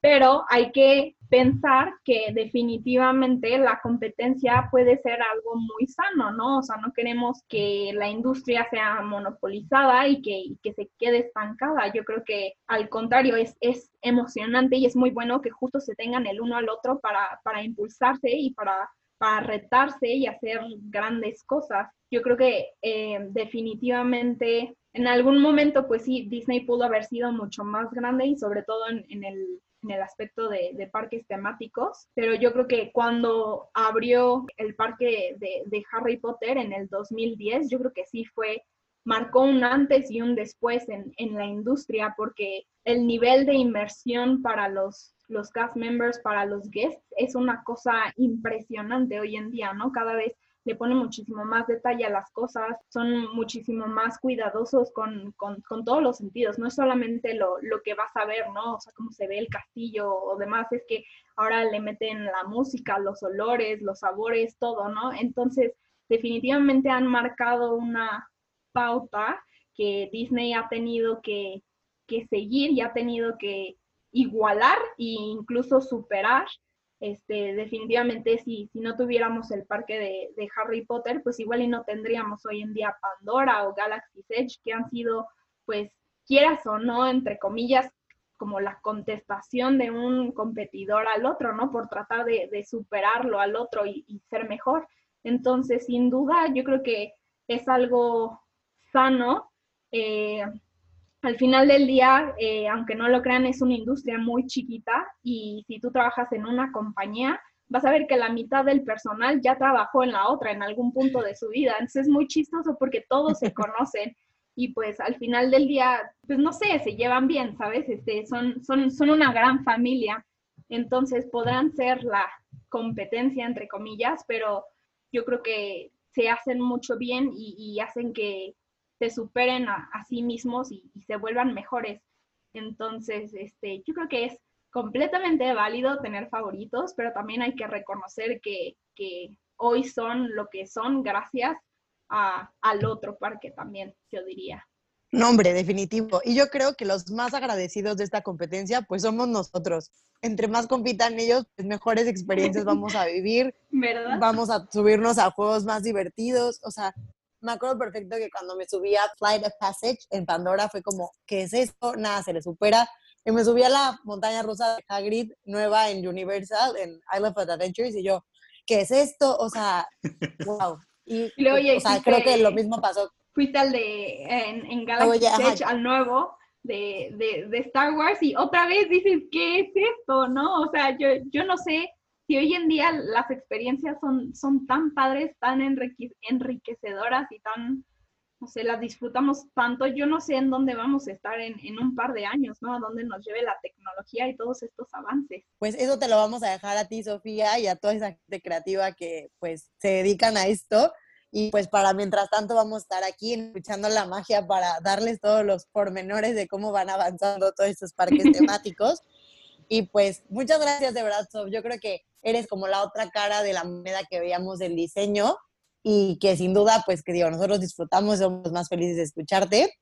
Pero hay que pensar que definitivamente la competencia puede ser algo muy sano, ¿no? O sea, no queremos que la industria sea monopolizada y que, que se quede estancada. Yo creo que al contrario, es, es emocionante y es muy bueno que justo se tengan el uno al otro para, para impulsarse y para, para retarse y hacer grandes cosas. Yo creo que eh, definitivamente en algún momento, pues sí, Disney pudo haber sido mucho más grande y sobre todo en, en el en el aspecto de, parques temáticos, pero yo creo que cuando abrió el parque de, Harry Potter en el 2010, yo creo que sí fue, marcó un antes y un después en, en la industria, porque el nivel de inversión para los, los cast members, para los guests, es una cosa impresionante hoy en día, ¿no? Cada vez le ponen muchísimo más detalle a las cosas, son muchísimo más cuidadosos con, todos los sentidos, no es solamente lo, que vas a ver, ¿no? O sea, cómo se ve el castillo o demás, es que ahora le meten la música, los olores, los sabores, todo, ¿no? Entonces, definitivamente han marcado una pauta que Disney ha tenido que, que seguir y ha tenido que igualar e incluso superar este, definitivamente si, si no tuviéramos el parque de, Harry Potter, pues igual y no tendríamos hoy en día Pandora o Galaxy Edge, que han sido, pues, quieras o no, entre comillas, como la contestación de un competidor al otro, ¿no? Por tratar de, superarlo al otro y, ser mejor. Entonces, sin duda, yo creo que es algo sano. Eh, al final del día, eh, aunque no lo crean, es una industria muy chiquita y si tú trabajas en una compañía, vas a ver que la mitad del personal ya trabajó en la otra en algún punto de su vida. Entonces es muy chistoso porque todos se conocen y pues al final del día, pues no sé, se llevan bien, ¿sabes? Este, son, son, son una gran familia. Entonces podrán ser la competencia, entre comillas, pero yo creo que se hacen mucho bien y hacen que, se superen a, sí mismos y, se vuelvan mejores. Entonces, este, yo creo que es completamente válido tener favoritos, pero también hay que reconocer que, hoy son lo que son gracias al otro parque también, yo diría. No, hombre, definitivo. Y yo creo que los más agradecidos de esta competencia, pues somos nosotros. Entre más compitan ellos, pues mejores experiencias vamos a vivir. ¿Verdad? Vamos a subirnos a juegos más divertidos. O sea, me acuerdo perfecto que cuando me subí a Flight of Passage en Pandora fue como, ¿qué es esto? Nada se le supera. Y me subí a la montaña rusa de Hagrid nueva en Universal, en Island of Adventures, y yo, ¿qué es esto? O sea, wow. Y, o sea, creo que lo mismo pasó. Fuiste al de, en, en Galaxy Edge, al nuevo, de, de, de, Star Wars, y otra vez dices, ¿qué es esto? ¿No? O sea, yo, yo no sé si hoy en día las experiencias son, son tan padres, tan enriquecedoras y tan, no sé, las disfrutamos tanto, yo no sé en dónde vamos a estar en, en, un par de años, ¿no? A dónde nos lleve la tecnología y todos estos avances. Pues eso te lo vamos a dejar a ti, Sofía, y a toda esa gente creativa que pues se dedican a esto. Y pues para mientras tanto vamos a estar aquí escuchando la magia para darles todos los pormenores de cómo van avanzando todos estos parques temáticos. Y pues muchas gracias de verdad, Sof. Yo creo que eres como la otra cara de la moneda que veíamos del diseño y que sin duda, pues que digo, nosotros disfrutamos, somos más felices de escucharte.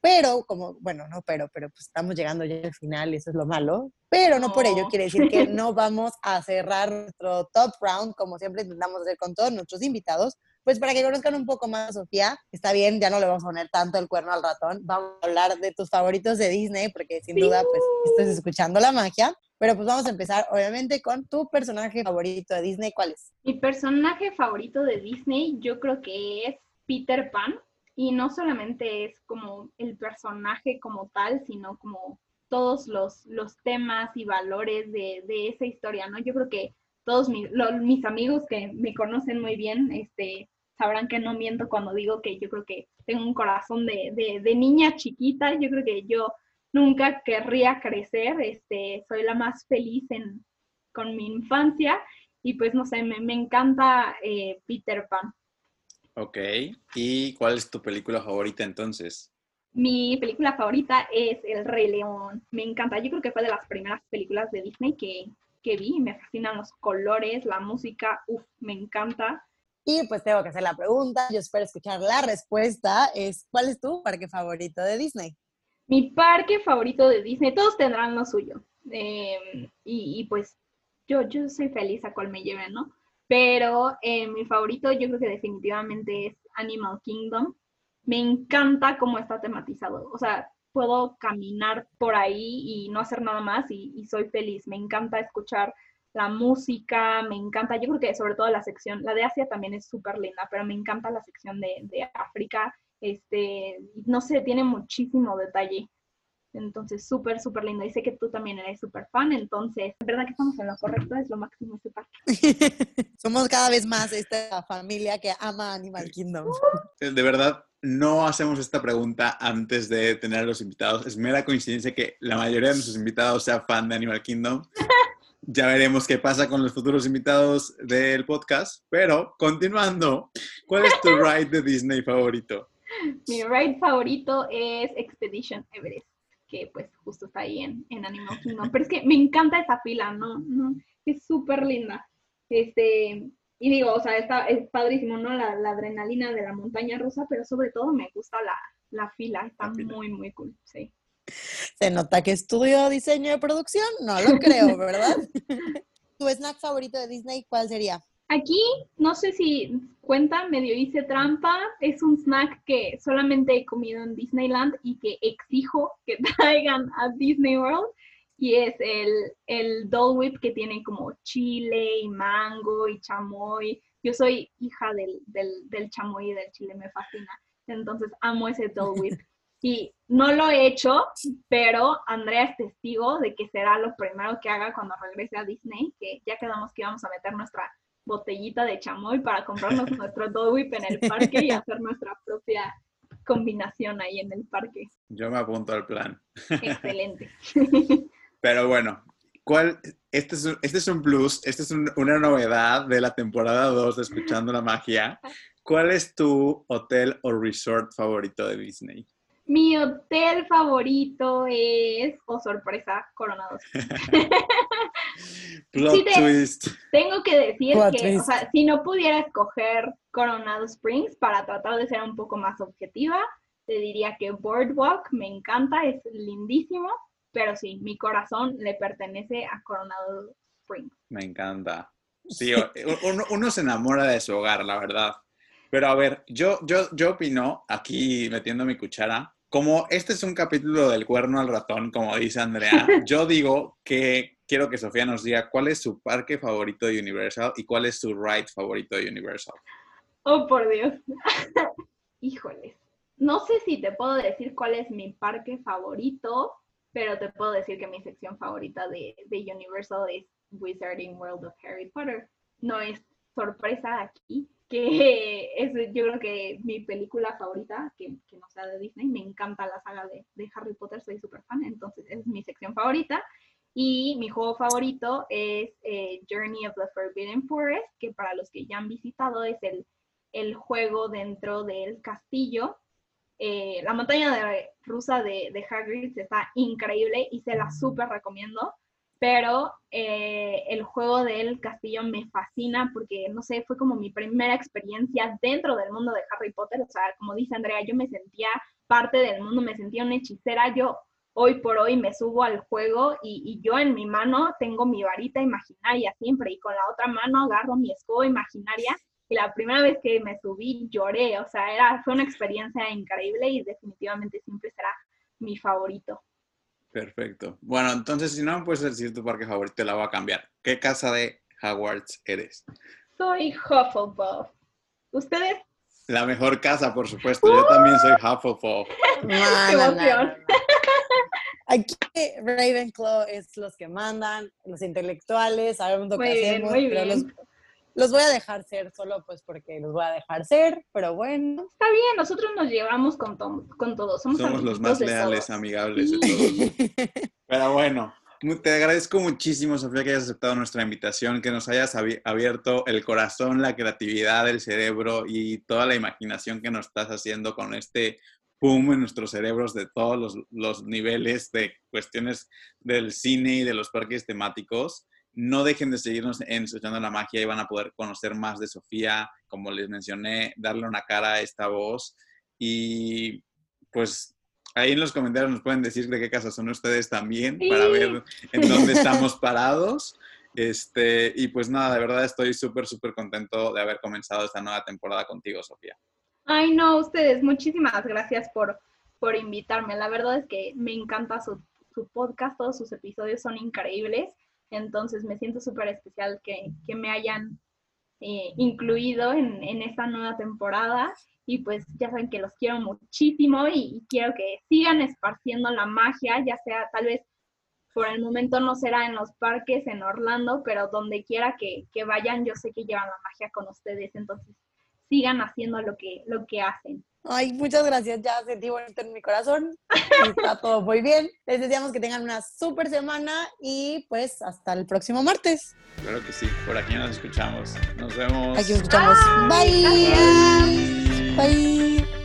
Pero, como, bueno, no, pero, pero pues estamos llegando ya al final, eso es lo malo. Pero no por ello quiere decir que no vamos a cerrar nuestro top round, como siempre intentamos hacer con todos nuestros invitados, pues para que conozcan un poco más a Sofía, está bien, ya no le vamos a poner tanto el cuerno al ratón, vamos a hablar de tus favoritos de Disney, porque sin duda, pues, estás escuchando la magia. Pero pues vamos a empezar, obviamente, con tu personaje favorito de Disney. ¿Cuál es? Mi personaje favorito de Disney, yo creo que es Peter Pan. Y no solamente es como el personaje como tal, sino como todos los, los temas y valores de, de esa historia, ¿no? Yo creo que todos mis, mis amigos que me conocen muy bien, este, sabrán que no miento cuando digo que yo creo que tengo un corazón de, de, niña chiquita, yo creo que yo nunca querría crecer, este, soy la más feliz en, con mi infancia y pues no sé, me, me encanta eh, Peter Pan. Ok, ¿y cuál es tu película favorita entonces? Mi película favorita es El Rey León. Me encanta. Yo creo que fue de las primeras películas de Disney que, que vi. Me fascinan los colores, la música. Uf, me encanta. Y pues tengo que hacer la pregunta, yo espero escuchar la respuesta, es ¿cuál es tu parque favorito de Disney? Mi parque favorito de Disney, todos tendrán lo suyo. em, y, pues yo, yo soy feliz a cual me lleven, ¿no? Pero eh, mi favorito yo creo que definitivamente es Animal Kingdom. Me encanta cómo está tematizado. O sea, puedo caminar por ahí y no hacer nada más y, soy feliz. Me encanta escuchar la música, me encanta, yo creo que sobre todo la sección, la de Asia también es súper linda, pero me encanta la sección de, de África, este, no sé, tiene muchísimo detalle. Entonces, súper, súper lindo. Y sé que tú también eres súper fan, entonces, es verdad que estamos en lo correcto, es lo máximo este parque. Somos cada vez más esta familia que ama Animal Kingdom. De verdad, no hacemos esta pregunta antes de tener a los invitados. Es mera coincidencia que la mayoría de nuestros invitados sea fan de Animal Kingdom. Ya veremos qué pasa con los futuros invitados del podcast. Pero, continuando, ¿cuál es tu ride de Disney favorito? Mi ride favorito es Expedition Everest que pues justo está ahí en, en Animal Kingdom. Pero es que me encanta esa fila, ¿no? no es súper linda. Este, y digo, o sea, está, es padrísimo, ¿no? La, adrenalina de la montaña rusa, pero sobre todo me gusta la, la fila, está muy, muy cool, sí. Se nota que estudio diseño de producción, no lo creo, ¿verdad? ¿Tu snack favorito de Disney cuál sería? Aquí, no sé si cuenta, medio hice trampa, es un snack que solamente he comido en Disneyland y que exijo que traigan a Disney World y es el, el Dole Whip que tiene como chile y mango y chamoy. Yo soy hija del, del, del chamoy y del chile, me fascina. Entonces amo ese Dole Whip. Y no lo he hecho, pero Andrea es testigo de que será lo primero que haga cuando regrese a Disney, que ya quedamos que íbamos a meter nuestra botellita de chamoy para comprarnos nuestro Dole Whip en el parque y hacer nuestra propia combinación ahí en el parque. Yo me apunto al plan. Excelente. Pero bueno, ¿cuál? Este es un, este es un plus, esta es una novedad de la temporada 2 de Escuchando la Magia. ¿Cuál es tu hotel o resort favorito de Disney? Mi hotel favorito es, oh sorpresa. Plot twist. Tengo que decir que, o sea, si no pudiera escoger Coronado Springs para tratar de ser un poco más objetiva, te diría que Boardwalk me encanta, es lindísimo, pero sí, mi corazón le pertenece a Coronado Springs. Me encanta. Sí, uno, uno se enamora de su hogar, la verdad. Pero a ver, yo, yo, yo opino, aquí metiendo mi cuchara, como este es un capítulo del cuerno al ratón, como dice Andrea, yo digo que quiero que Sofía nos diga cuál es su parque favorito de Universal y cuál es su ride favorito de Universal. Oh, por Dios. Híjoles. No sé si te puedo decir cuál es mi parque favorito, pero te puedo decir que mi sección favorita de, de Universal es Wizarding World of Harry Potter. No es sorpresa aquí, que es yo creo que mi película favorita, que, que no sea de Disney, me encanta la saga de, de Harry Potter, soy súper fan, entonces es mi sección favorita. Y mi juego favorito es eh, Journey of the Forbidden Forest, que para los que ya han visitado es el, el juego dentro del castillo. Eh, la montaña de, rusa de, de Hagrid está increíble y se la súper recomiendo pero eh, el juego del castillo me fascina porque, no sé, fue como mi primera experiencia dentro del mundo de Harry Potter, o sea, como dice Andrea, yo me sentía parte del mundo, me sentía una hechicera, yo hoy por hoy me subo al juego y, yo en mi mano tengo mi varita imaginaria siempre y con la otra mano agarro mi escoba imaginaria. Y la primera vez que me subí lloré, o sea, era, fue una experiencia increíble y definitivamente siempre será mi favorito. Perfecto. Bueno, entonces si no me puedes decir tu parque favorito, la voy a cambiar. ¿Qué casa de Hogwarts eres? Soy Hufflepuff. ¿Ustedes? La mejor casa, por supuesto. Yo también soy Hufflepuff. ¡Qué emoción! Aquí Ravenclaw es los que mandan, los intelectuales, sabemos lo que hacemos, muy bien los voy a dejar ser solo pues porque los voy a dejar ser, pero bueno. Está bien, nosotros nos llevamos con, con todos. Somos, los más leales, amigables de todos. pero bueno, te agradezco muchísimo, Sofía, que hayas aceptado nuestra invitación, que nos hayas abierto el corazón, la creatividad, el cerebro y toda la imaginación que nos estás haciendo con este boom en nuestros cerebros de todos los, los niveles de cuestiones del cine y de los parques temáticos. No dejen de seguirnos en Escuchando la Magia y van a poder conocer más de Sofía, como les mencioné, darle una cara a esta voz. Y pues Ahí en los comentarios nos pueden decir de qué casa son ustedes también para ver en dónde estamos parados. Este, y pues nada, de verdad estoy súper, súper contento de haber comenzado esta nueva temporada contigo, Sofía. Ay, no, ustedes, muchísimas gracias por, por invitarme. La verdad es que me encanta su, su podcast, todos sus episodios son increíbles. Entonces me siento súper especial que, que, me hayan eh, incluido en, en, esta nueva temporada. Y pues ya saben que los quiero muchísimo y, y quiero que sigan esparciendo la magia, ya sea tal vez por el momento no será en los parques, en Orlando, pero donde quiera que, que, vayan, yo sé que llevan la magia con ustedes, entonces sigan haciendo lo que, lo que hacen. Ay, muchas gracias, ya sentí bonito en mi corazón, está todo muy bien. Les deseamos que tengan una súper semana y pues hasta el próximo martes. Claro que sí, por aquí nos escuchamos. Nos vemos. Aquí nos escuchamos. Bye. Bye. Bye.